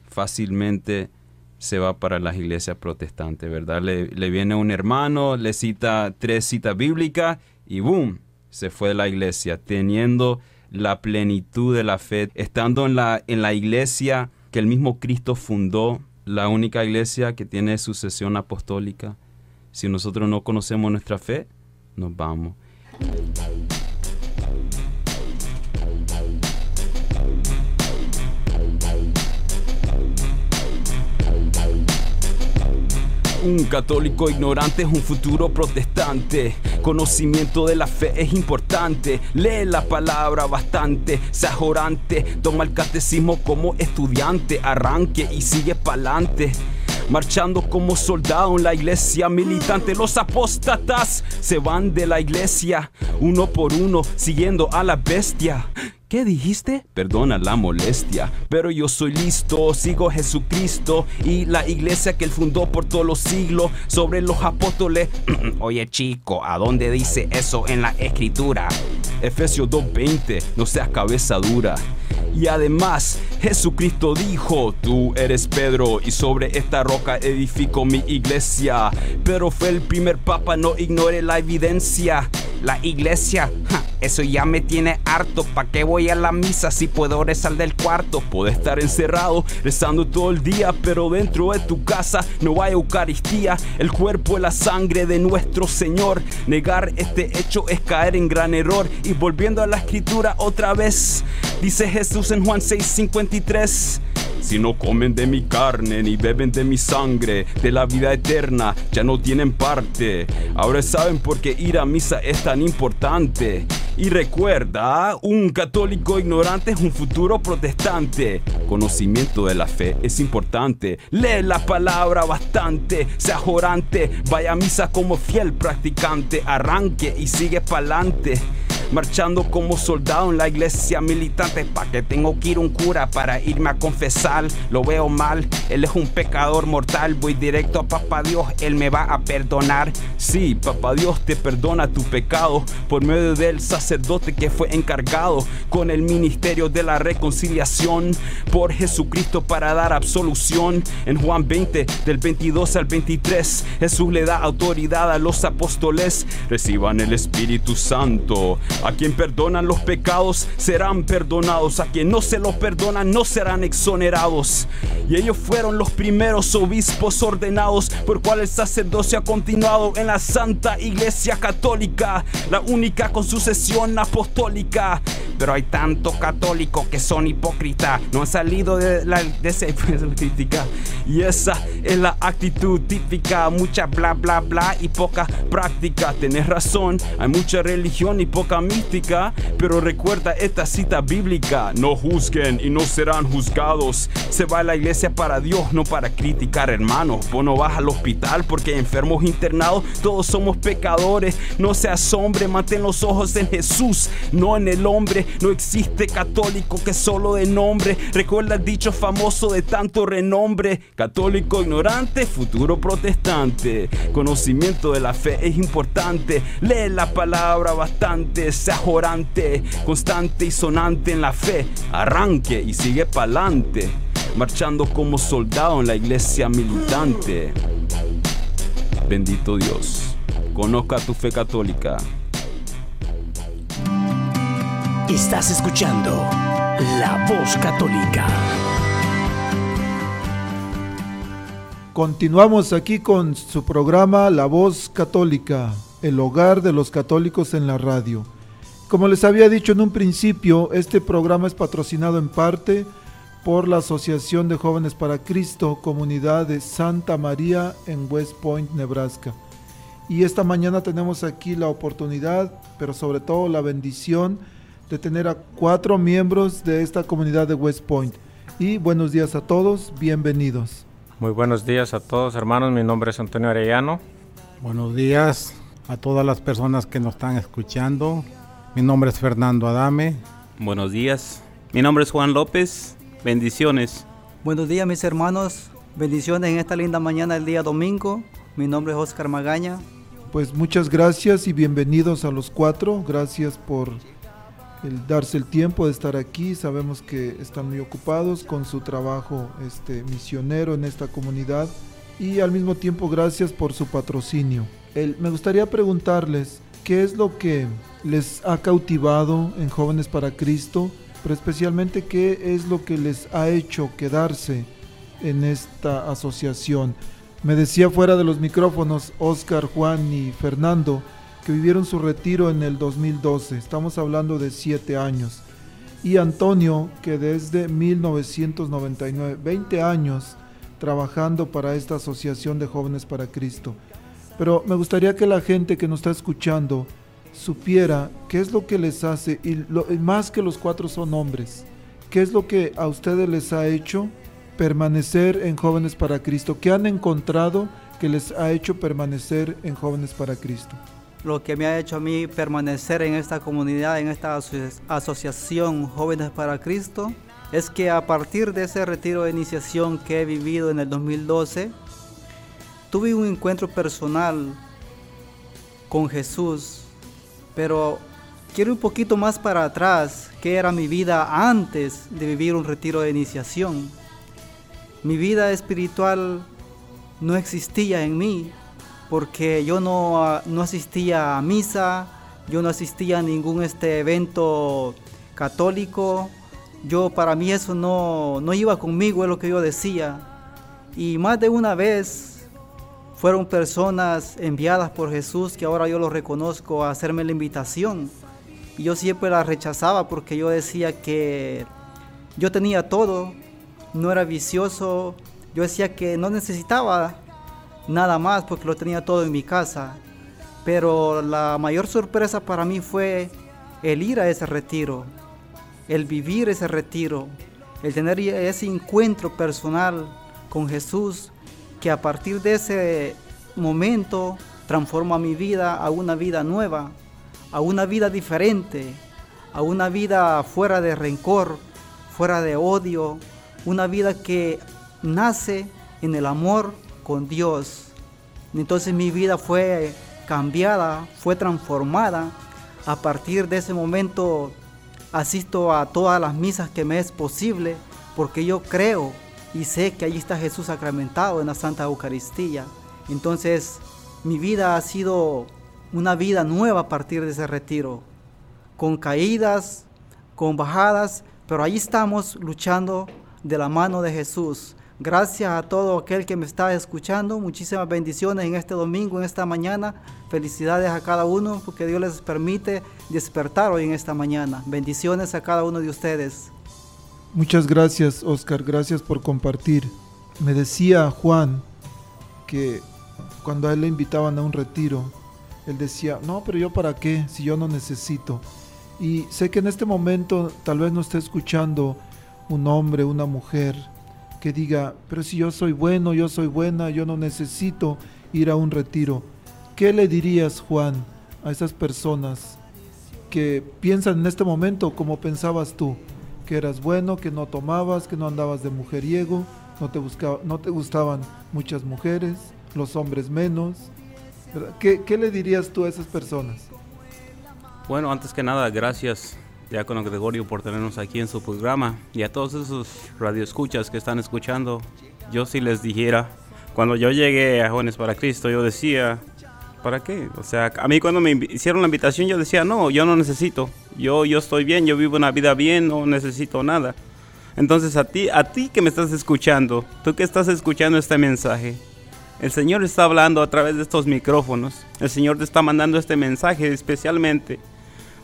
fácilmente se va para las iglesias protestantes, ¿verdad? Le, le viene un hermano, le cita tres citas bíblicas y ¡boom! Se fue de la iglesia, teniendo la plenitud de la fe, estando en la, en la iglesia que el mismo Cristo fundó, la única iglesia que tiene sucesión apostólica. Si nosotros no conocemos nuestra fe, nos vamos. Un católico ignorante es un futuro protestante. Conocimiento de la fe es importante. Lee la palabra bastante. Sea orante. Toma el catecismo como estudiante. Arranque y sigue pa'lante marchando como soldado en la iglesia militante. Los apóstatas se van de la iglesia uno por uno, siguiendo a la bestia. ¿Qué dijiste? Perdona la molestia, pero yo soy listo, sigo Jesucristo y la iglesia que él fundó por todos los siglos sobre los apóstoles. Oye chico, ¿a dónde dice eso en la escritura? Efesios 2.20, no seas cabeza dura. Y además, Jesucristo dijo, tú eres Pedro y sobre esta roca edifico mi iglesia. Pero fue el primer papa, no ignore la evidencia. La iglesia, eso ya me tiene harto. ¿Pa' qué voy a la misa si puedo rezar del cuarto? Puedo estar encerrado, rezando todo el día, pero dentro de tu casa no hay Eucaristía. El cuerpo es la sangre de nuestro Señor. Negar este hecho es caer en gran error. Y volviendo a la escritura otra vez, dice Jesús en Juan 6:53. Si no comen de mi carne ni beben de mi sangre, de la vida eterna, ya no tienen parte. Ahora saben por qué ir a misa es tan importante. Y recuerda, un católico ignorante es un futuro protestante. Conocimiento de la fe es importante. Lee la palabra bastante, sea jorante, vaya a misa como fiel practicante, arranque y sigue pa'lante marchando como soldado en la iglesia militante. ¿Pa' que tengo que ir un cura para irme a confesar? Lo veo mal, él es un pecador mortal. Voy directo a Papá Dios, él me va a perdonar. Sí, Papá Dios te perdona tu pecado por medio del sacerdote que fue encargado con el ministerio de la reconciliación por Jesucristo para dar absolución. En Juan 20, del 22 al 23, Jesús le da autoridad a los apóstoles. Reciban el Espíritu Santo. A quien perdonan los pecados serán perdonados. A quien no se los perdonan no serán exonerados. Y ellos fueron los primeros obispos ordenados por cual el sacerdocio ha continuado en la Santa Iglesia Católica, la única con sucesión apostólica. Pero hay tantos católicos que son hipócritas, no han salido de, la, de esa crítica. Y esa es la actitud típica, mucha bla bla bla y poca práctica. Tenés razón, hay mucha religión y poca pero recuerda esta cita bíblica, no juzguen y no serán juzgados. Se va a la iglesia para Dios, no para criticar hermanos. Vos no vas al hospital porque enfermos internados, todos somos pecadores. No seas hombre, mantén los ojos en Jesús, no en el hombre. No existe católico que solo de nombre. Recuerda el dicho famoso de tanto renombre. Católico ignorante, futuro protestante. Conocimiento de la fe es importante. Lee la palabra bastante, sea jorante, constante y sonante en la fe. Arranque y sigue pa'lante. Marchando como soldado en la iglesia militante. Bendito Dios. Conozca tu fe católica. Estás escuchando La Voz Católica. Continuamos aquí con su programa La Voz Católica, el hogar de los católicos en la radio. Como les había dicho en un principio, este programa es patrocinado en parte por la Asociación de Jóvenes para Cristo, comunidad de Santa María en West Point, Nebraska. Y esta mañana tenemos aquí la oportunidad, pero sobre todo la bendición, de tener a cuatro miembros de esta comunidad de West Point. Y buenos días a todos, bienvenidos. Muy buenos días a todos hermanos, mi nombre es Antonio Arellano. Buenos días a todas las personas que nos están escuchando. Mi nombre es Fernando Adame. Buenos días, mi nombre es Juan López. Bendiciones. Buenos días mis hermanos, bendiciones en esta linda mañana del día domingo. Mi nombre es Oscar Magaña. Pues muchas gracias y bienvenidos a los cuatro. Gracias por el darse el tiempo de estar aquí. Sabemos que están muy ocupados con su trabajo este, misionero en esta comunidad y al mismo tiempo gracias por su patrocinio. El, me gustaría preguntarles qué es lo que les ha cautivado en Jóvenes para Cristo, pero especialmente qué es lo que les ha hecho quedarse en esta asociación. Me decía fuera de los micrófonos Oscar, Juan y Fernando, que vivieron su retiro en el 2012, estamos hablando de siete años, y Antonio, que desde 1999, 20 años trabajando para esta Asociación de Jóvenes para Cristo. Pero me gustaría que la gente que nos está escuchando supiera qué es lo que les hace, y, lo, más que los cuatro son hombres, qué es lo que a ustedes les ha hecho permanecer en Jóvenes para Cristo, qué han encontrado que les ha hecho permanecer en Jóvenes para Cristo. Lo que me ha hecho a mí permanecer en esta comunidad, en esta aso asociación Jóvenes para Cristo, es que a partir de ese retiro de iniciación que he vivido en el 2012, tuve un encuentro personal con Jesús, pero quiero un poquito más para atrás, que era mi vida antes de vivir un retiro de iniciación. Mi vida espiritual no existía en mí porque yo no, no asistía a misa, yo no asistía a ningún este evento católico. Yo para mí eso no, no iba conmigo, es lo que yo decía. Y más de una vez fueron personas enviadas por Jesús que ahora yo lo reconozco a hacerme la invitación. Y yo siempre la rechazaba porque yo decía que yo tenía todo, no era vicioso, yo decía que no necesitaba nada más porque lo tenía todo en mi casa. Pero la mayor sorpresa para mí fue el ir a ese retiro, el vivir ese retiro, el tener ese encuentro personal con Jesús que a partir de ese momento transforma mi vida a una vida nueva, a una vida diferente, a una vida fuera de rencor, fuera de odio, una vida que nace en el amor con Dios. Entonces mi vida fue cambiada, fue transformada. A partir de ese momento asisto a todas las misas que me es posible porque yo creo y sé que allí está Jesús sacramentado en la Santa Eucaristía. Entonces mi vida ha sido una vida nueva a partir de ese retiro, con caídas, con bajadas, pero ahí estamos luchando de la mano de Jesús. Gracias a todo aquel que me está escuchando. Muchísimas bendiciones en este domingo, en esta mañana. Felicidades a cada uno porque Dios les permite despertar hoy en esta mañana. Bendiciones a cada uno de ustedes. Muchas gracias, Oscar. Gracias por compartir. Me decía Juan que cuando a él le invitaban a un retiro, él decía, no, pero yo para qué si yo no necesito. Y sé que en este momento tal vez no esté escuchando un hombre, una mujer que diga, pero si yo soy bueno, yo soy buena, yo no necesito ir a un retiro. ¿Qué le dirías, Juan, a esas personas que piensan en este momento como pensabas tú? Que eras bueno, que no tomabas, que no andabas de mujeriego, no te, buscaba, no te gustaban muchas mujeres, los hombres menos. ¿Qué, ¿Qué le dirías tú a esas personas? Bueno, antes que nada, gracias Diácono Gregorio por tenernos aquí en su programa y a todos esos radioescuchas que están escuchando. Yo si les dijera, cuando yo llegué a Jóvenes para Cristo, yo decía, ¿para qué? O sea, a mí cuando me hicieron la invitación yo decía, no, yo no necesito. Yo, yo estoy bien, yo vivo una vida bien, no necesito nada. Entonces a ti, a ti que me estás escuchando, tú que estás escuchando este mensaje, el Señor está hablando a través de estos micrófonos. El Señor te está mandando este mensaje especialmente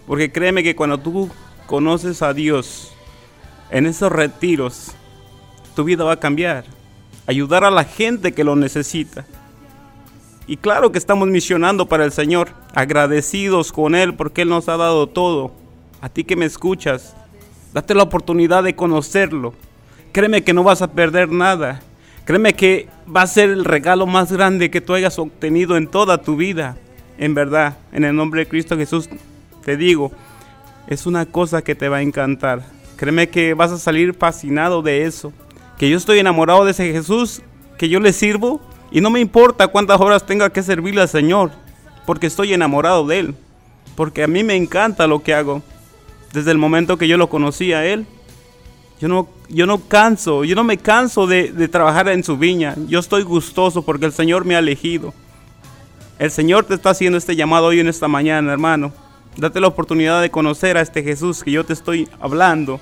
porque créeme que cuando tú conoces a Dios en esos retiros, tu vida va a cambiar. Ayudar a la gente que lo necesita. Y claro que estamos misionando para el Señor, agradecidos con Él porque Él nos ha dado todo. A ti que me escuchas, date la oportunidad de conocerlo. Créeme que no vas a perder nada. Créeme que va a ser el regalo más grande que tú hayas obtenido en toda tu vida. En verdad, en el nombre de Cristo Jesús, te digo, es una cosa que te va a encantar. Créeme que vas a salir fascinado de eso. Que yo estoy enamorado de ese Jesús, que yo le sirvo y no me importa cuántas horas tenga que servirle al Señor, porque estoy enamorado de Él. Porque a mí me encanta lo que hago. Desde el momento que yo lo conocí a Él, yo no, yo no canso, yo no me canso de, de trabajar en su viña. Yo estoy gustoso porque el Señor me ha elegido. El Señor te está haciendo este llamado hoy en esta mañana, hermano. Date la oportunidad de conocer a este Jesús que yo te estoy hablando.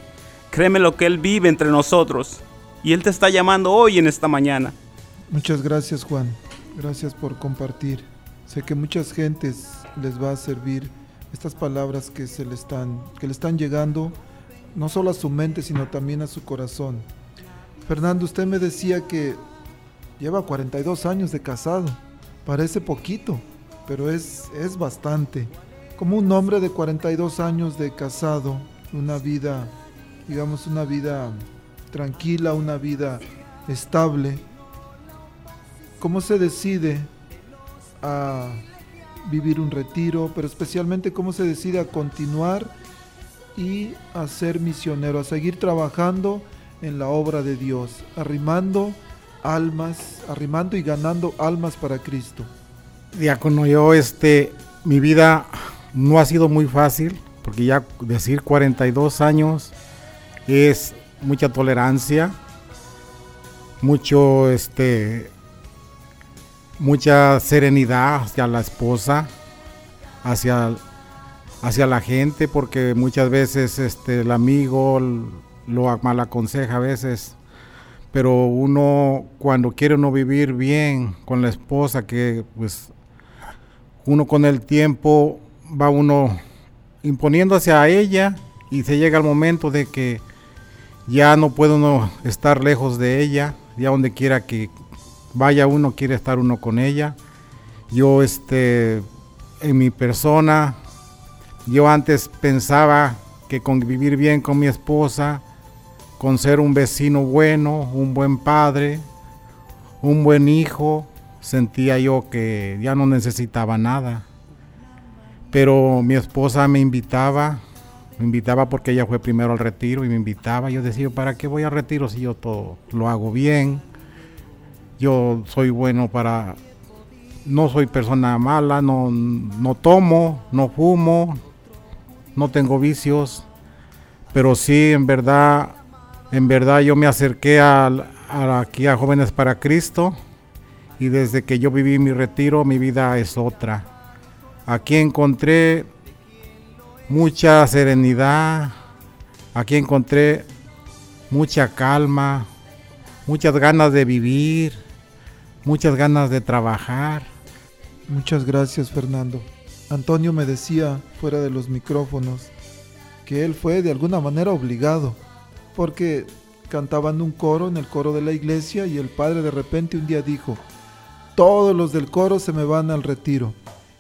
Créeme lo que Él vive entre nosotros. Y Él te está llamando hoy en esta mañana. Muchas gracias Juan. Gracias por compartir. Sé que muchas gentes les va a servir estas palabras que, se le, están, que le están llegando no solo a su mente, sino también a su corazón. Fernando, usted me decía que lleva 42 años de casado. Parece poquito, pero es, es bastante como un hombre de 42 años de casado, una vida, digamos, una vida tranquila, una vida estable, ¿cómo se decide a vivir un retiro, pero especialmente cómo se decide a continuar y a ser misionero, a seguir trabajando en la obra de Dios, arrimando almas, arrimando y ganando almas para Cristo? Diácono, yo este, mi vida no ha sido muy fácil porque ya decir 42 años es mucha tolerancia, mucho este mucha serenidad hacia la esposa, hacia, hacia la gente, porque muchas veces este, el amigo lo mal aconseja a veces, pero uno cuando quiere uno vivir bien con la esposa, que pues uno con el tiempo va uno imponiendo hacia ella y se llega el momento de que ya no puede uno estar lejos de ella, ya donde quiera que vaya uno, quiere estar uno con ella. Yo, este, en mi persona, yo antes pensaba que con vivir bien con mi esposa, con ser un vecino bueno, un buen padre, un buen hijo, sentía yo que ya no necesitaba nada. Pero mi esposa me invitaba, me invitaba porque ella fue primero al retiro y me invitaba. Yo decía, ¿para qué voy al retiro si yo todo lo hago bien? Yo soy bueno para... No soy persona mala, no, no tomo, no fumo, no tengo vicios, pero sí, en verdad, en verdad yo me acerqué aquí a Jóvenes para Cristo y desde que yo viví mi retiro mi vida es otra. Aquí encontré mucha serenidad, aquí encontré mucha calma, muchas ganas de vivir, muchas ganas de trabajar. Muchas gracias Fernando. Antonio me decía fuera de los micrófonos que él fue de alguna manera obligado, porque cantaban un coro en el coro de la iglesia y el padre de repente un día dijo, todos los del coro se me van al retiro.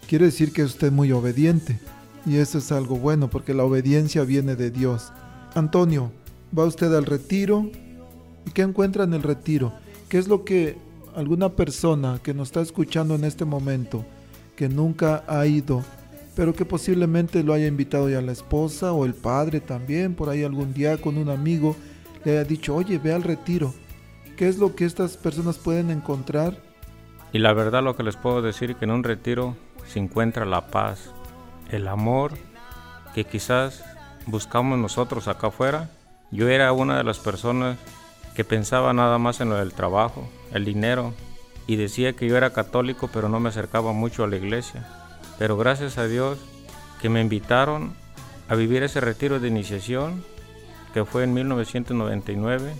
Quiere decir que usted muy obediente y eso es algo bueno porque la obediencia viene de Dios. Antonio, va usted al retiro y ¿qué encuentra en el retiro? ¿Qué es lo que alguna persona que nos está escuchando en este momento, que nunca ha ido, pero que posiblemente lo haya invitado ya la esposa o el padre también, por ahí algún día con un amigo, le haya dicho, oye, ve al retiro. ¿Qué es lo que estas personas pueden encontrar? Y la verdad lo que les puedo decir que en un retiro se encuentra la paz, el amor que quizás buscamos nosotros acá afuera. Yo era una de las personas que pensaba nada más en lo del trabajo, el dinero, y decía que yo era católico pero no me acercaba mucho a la iglesia. Pero gracias a Dios que me invitaron a vivir ese retiro de iniciación que fue en 1999.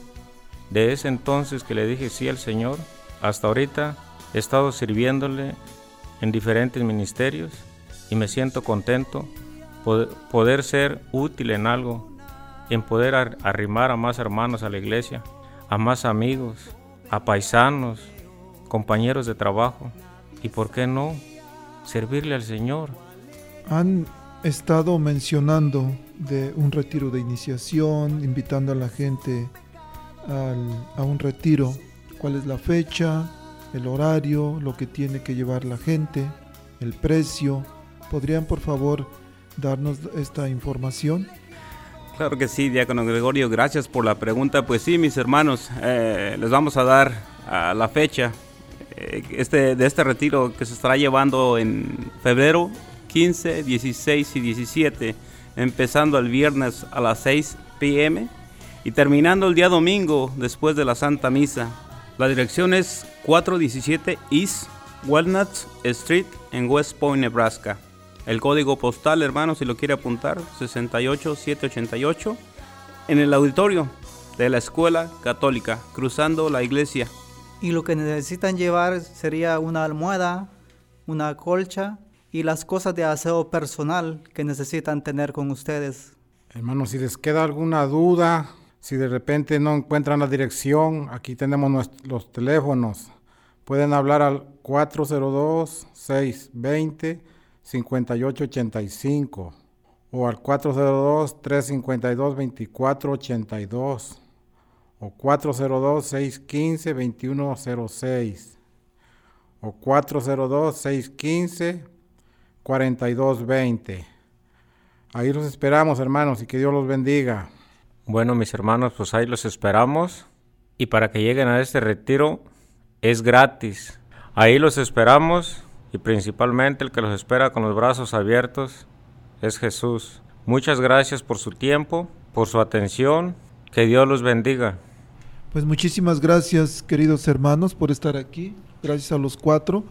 De ese entonces que le dije sí al Señor, hasta ahorita he estado sirviéndole en diferentes ministerios y me siento contento poder, ser útil en algo, en poder arrimar a más hermanos a la iglesia a más amigos, a paisanos, compañeros de trabajo y, ¿por qué no, servirle al Señor? Han estado mencionando de un retiro de iniciación, invitando a la gente a un retiro. ¿Cuál es la fecha, el horario, lo que tiene que llevar la gente, el precio? ¿Podrían por favor darnos esta información? Claro que sí, Diácono Gregorio, gracias por la pregunta. Pues sí, mis hermanos, eh, les vamos a dar la fecha eh, este, de este retiro que se estará llevando en febrero 15, 16 y 17, empezando el viernes a las 6 pm y terminando el día domingo después de la Santa Misa. La dirección es 417 East Walnut Street en West Point, Nebraska. El código postal, hermano, si lo quiere apuntar, 68788, en el auditorio de la Escuela Católica, cruzando la iglesia. Y lo que necesitan llevar sería una almohada, una colcha y las cosas de aseo personal que necesitan tener con ustedes. Hermano, si les queda alguna duda, si de repente no encuentran la dirección, aquí tenemos los teléfonos. Pueden hablar al 402 620 5885 o al 402-352-2482 o 402-615-2106 o 402-615-4220. Ahí los esperamos, hermanos, y que Dios los bendiga. Bueno, mis hermanos, pues ahí los esperamos. Y para que lleguen a este retiro, es gratis. Ahí los esperamos y principalmente el que los espera con los brazos abiertos es Jesús. Muchas gracias por su tiempo, por su atención. Que Dios los bendiga. Pues muchísimas gracias, queridos hermanos, por estar aquí. Gracias a los cuatro.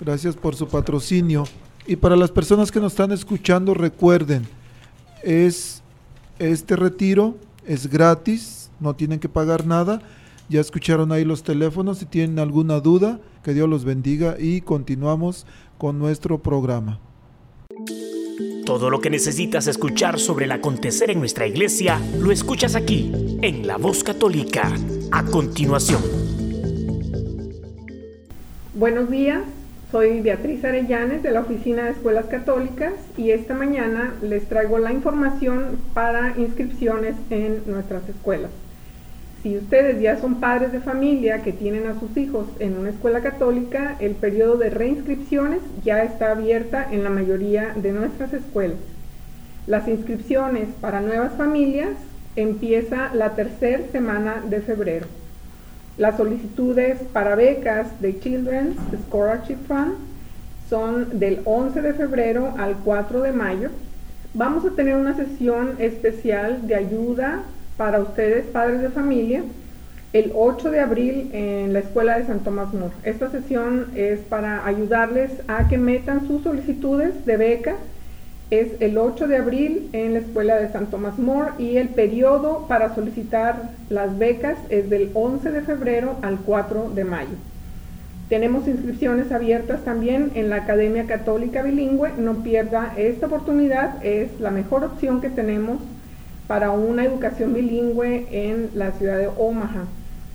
Gracias por su patrocinio. Y para las personas que nos están escuchando, recuerden, es este retiro es gratis, no tienen que pagar nada. Ya escucharon ahí los teléfonos, si tienen alguna duda, que Dios los bendiga y continuamos con nuestro programa. Todo lo que necesitas escuchar sobre el acontecer en nuestra iglesia, lo escuchas aquí, en La Voz Católica. A continuación. Buenos días, soy Beatriz Arellanes de la Oficina de Escuelas Católicas y esta mañana les traigo la información para inscripciones en nuestras escuelas. Si ustedes ya son padres de familia que tienen a sus hijos en una escuela católica, el periodo de reinscripciones ya está abierta en la mayoría de nuestras escuelas. Las inscripciones para nuevas familias empieza la tercera semana de febrero. Las solicitudes para becas de Children's Scholarship Fund son del 11 de febrero al 4 de mayo. Vamos a tener una sesión especial de ayuda para ustedes, padres de familia, el 8 de abril en la Escuela de San Tomás More. Esta sesión es para ayudarles a que metan sus solicitudes de beca. Es el 8 de abril en la Escuela de San Tomás More y el periodo para solicitar las becas es del 11 de febrero al 4 de mayo. Tenemos inscripciones abiertas también en la Academia Católica Bilingüe. No pierda esta oportunidad, es la mejor opción que tenemos para una educación bilingüe en la ciudad de Omaha.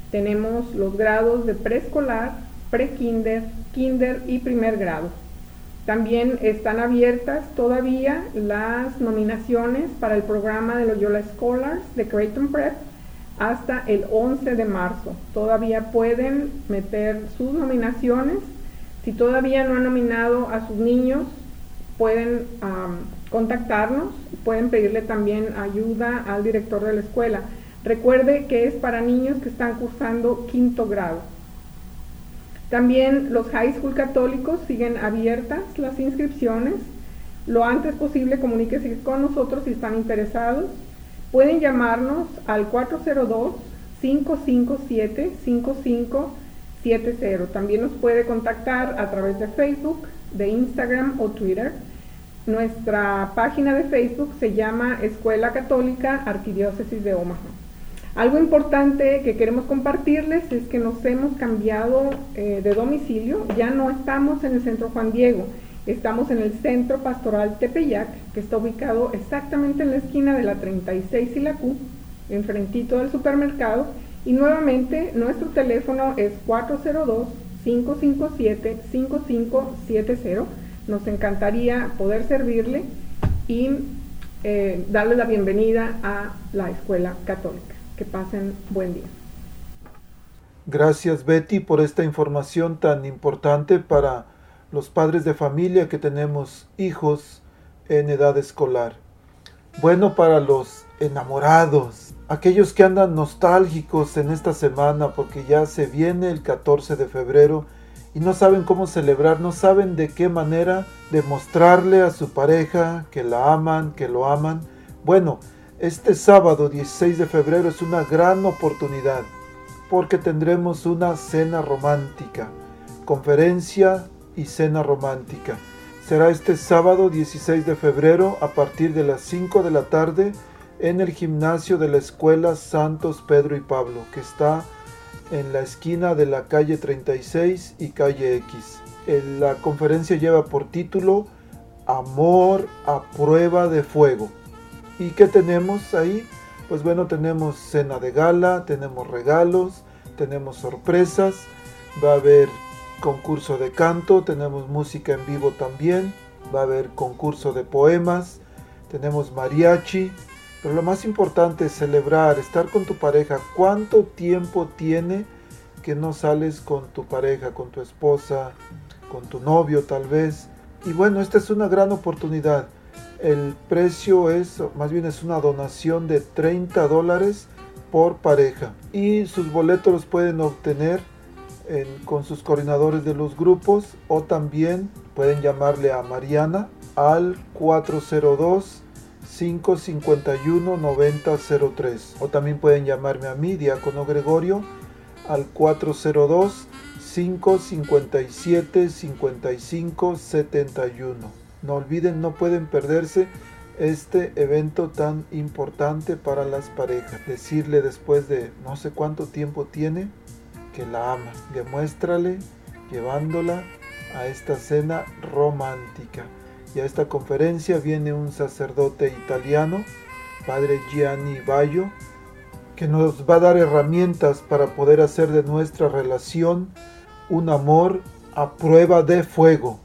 Tenemos los grados de preescolar, pre-kinder, kinder y primer grado. También están abiertas todavía las nominaciones para el programa de Loyola Scholars de Creighton Prep hasta el 11 de marzo. Todavía pueden meter sus nominaciones. Si todavía no han nominado a sus niños, pueden contactarnos, pueden pedirle también ayuda al director de la escuela. Recuerde que es para niños que están cursando quinto grado. También los high school católicos siguen abiertas las inscripciones. Lo antes posible comuníquese con nosotros si están interesados. Pueden llamarnos al 402-557-5570. También nos puede contactar a través de Facebook, de Instagram o Twitter. Nuestra página de Facebook se llama Escuela Católica Arquidiócesis de Omaha. Algo importante que queremos compartirles es que nos hemos cambiado eh, de domicilio, ya no estamos en el centro Juan Diego, estamos en el centro pastoral Tepeyac, que está ubicado exactamente en la esquina de la 36 y la Q, enfrentito del supermercado, y nuevamente nuestro teléfono es 402-557-5570 nos encantaría poder servirle y eh, darle la bienvenida a la escuela católica. Que pasen buen día. Gracias Betty por esta información tan importante para los padres de familia que tenemos hijos en edad escolar. Bueno para los enamorados, aquellos que andan nostálgicos en esta semana porque ya se viene el 14 de febrero y no saben cómo celebrar, no saben de qué manera demostrarle a su pareja que la aman, que lo aman. Bueno, este sábado 16 de febrero es una gran oportunidad porque tendremos una cena romántica, conferencia y cena romántica. Será este sábado 16 de febrero a partir de las 5 de la tarde en el gimnasio de la Escuela Santos Pedro y Pablo, que está en la esquina de la calle 36 y calle X. La conferencia lleva por título Amor a prueba de fuego. ¿Y qué tenemos ahí? Pues bueno, tenemos cena de gala, tenemos regalos, tenemos sorpresas, va a haber concurso de canto, tenemos música en vivo también, va a haber concurso de poemas, tenemos mariachi, pero lo más importante es celebrar, estar con tu pareja. ¿Cuánto tiempo tiene que no sales con tu pareja, con tu esposa, con tu novio tal vez? Y bueno, esta es una gran oportunidad. El precio es, más bien es una donación de 30 dólares por pareja. Y sus boletos los pueden obtener con sus coordinadores de los grupos o también pueden llamarle a Mariana al 402 551-9003. O también pueden llamarme a mí, Diácono Gregorio, al 402-557-5571. No olviden, no pueden perderse este evento tan importante para las parejas. Decirle después de no sé cuánto tiempo tiene que la ama. Demuéstrale llevándola a esta cena romántica. Y a esta conferencia viene un sacerdote italiano, Padre Gianni Bayo, que nos va a dar herramientas para poder hacer de nuestra relación un amor a prueba de fuego.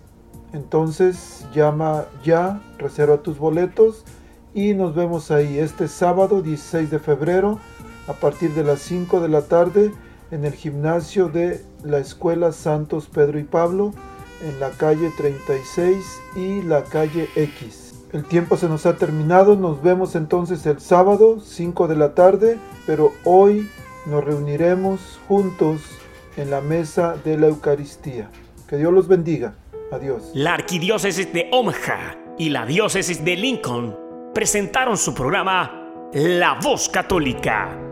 Entonces llama ya, reserva tus boletos y nos vemos ahí este sábado 16 de febrero a partir de las 5 de la tarde en el gimnasio de la Escuela Santos Pedro y Pablo en la calle 36 y la calle X. El tiempo se nos ha terminado, nos vemos entonces el sábado 5 de la tarde, pero hoy nos reuniremos juntos en la mesa de la Eucaristía. Que Dios los bendiga. Adiós. La Arquidiócesis de Omaha y la Diócesis de Lincoln presentaron su programa La Voz Católica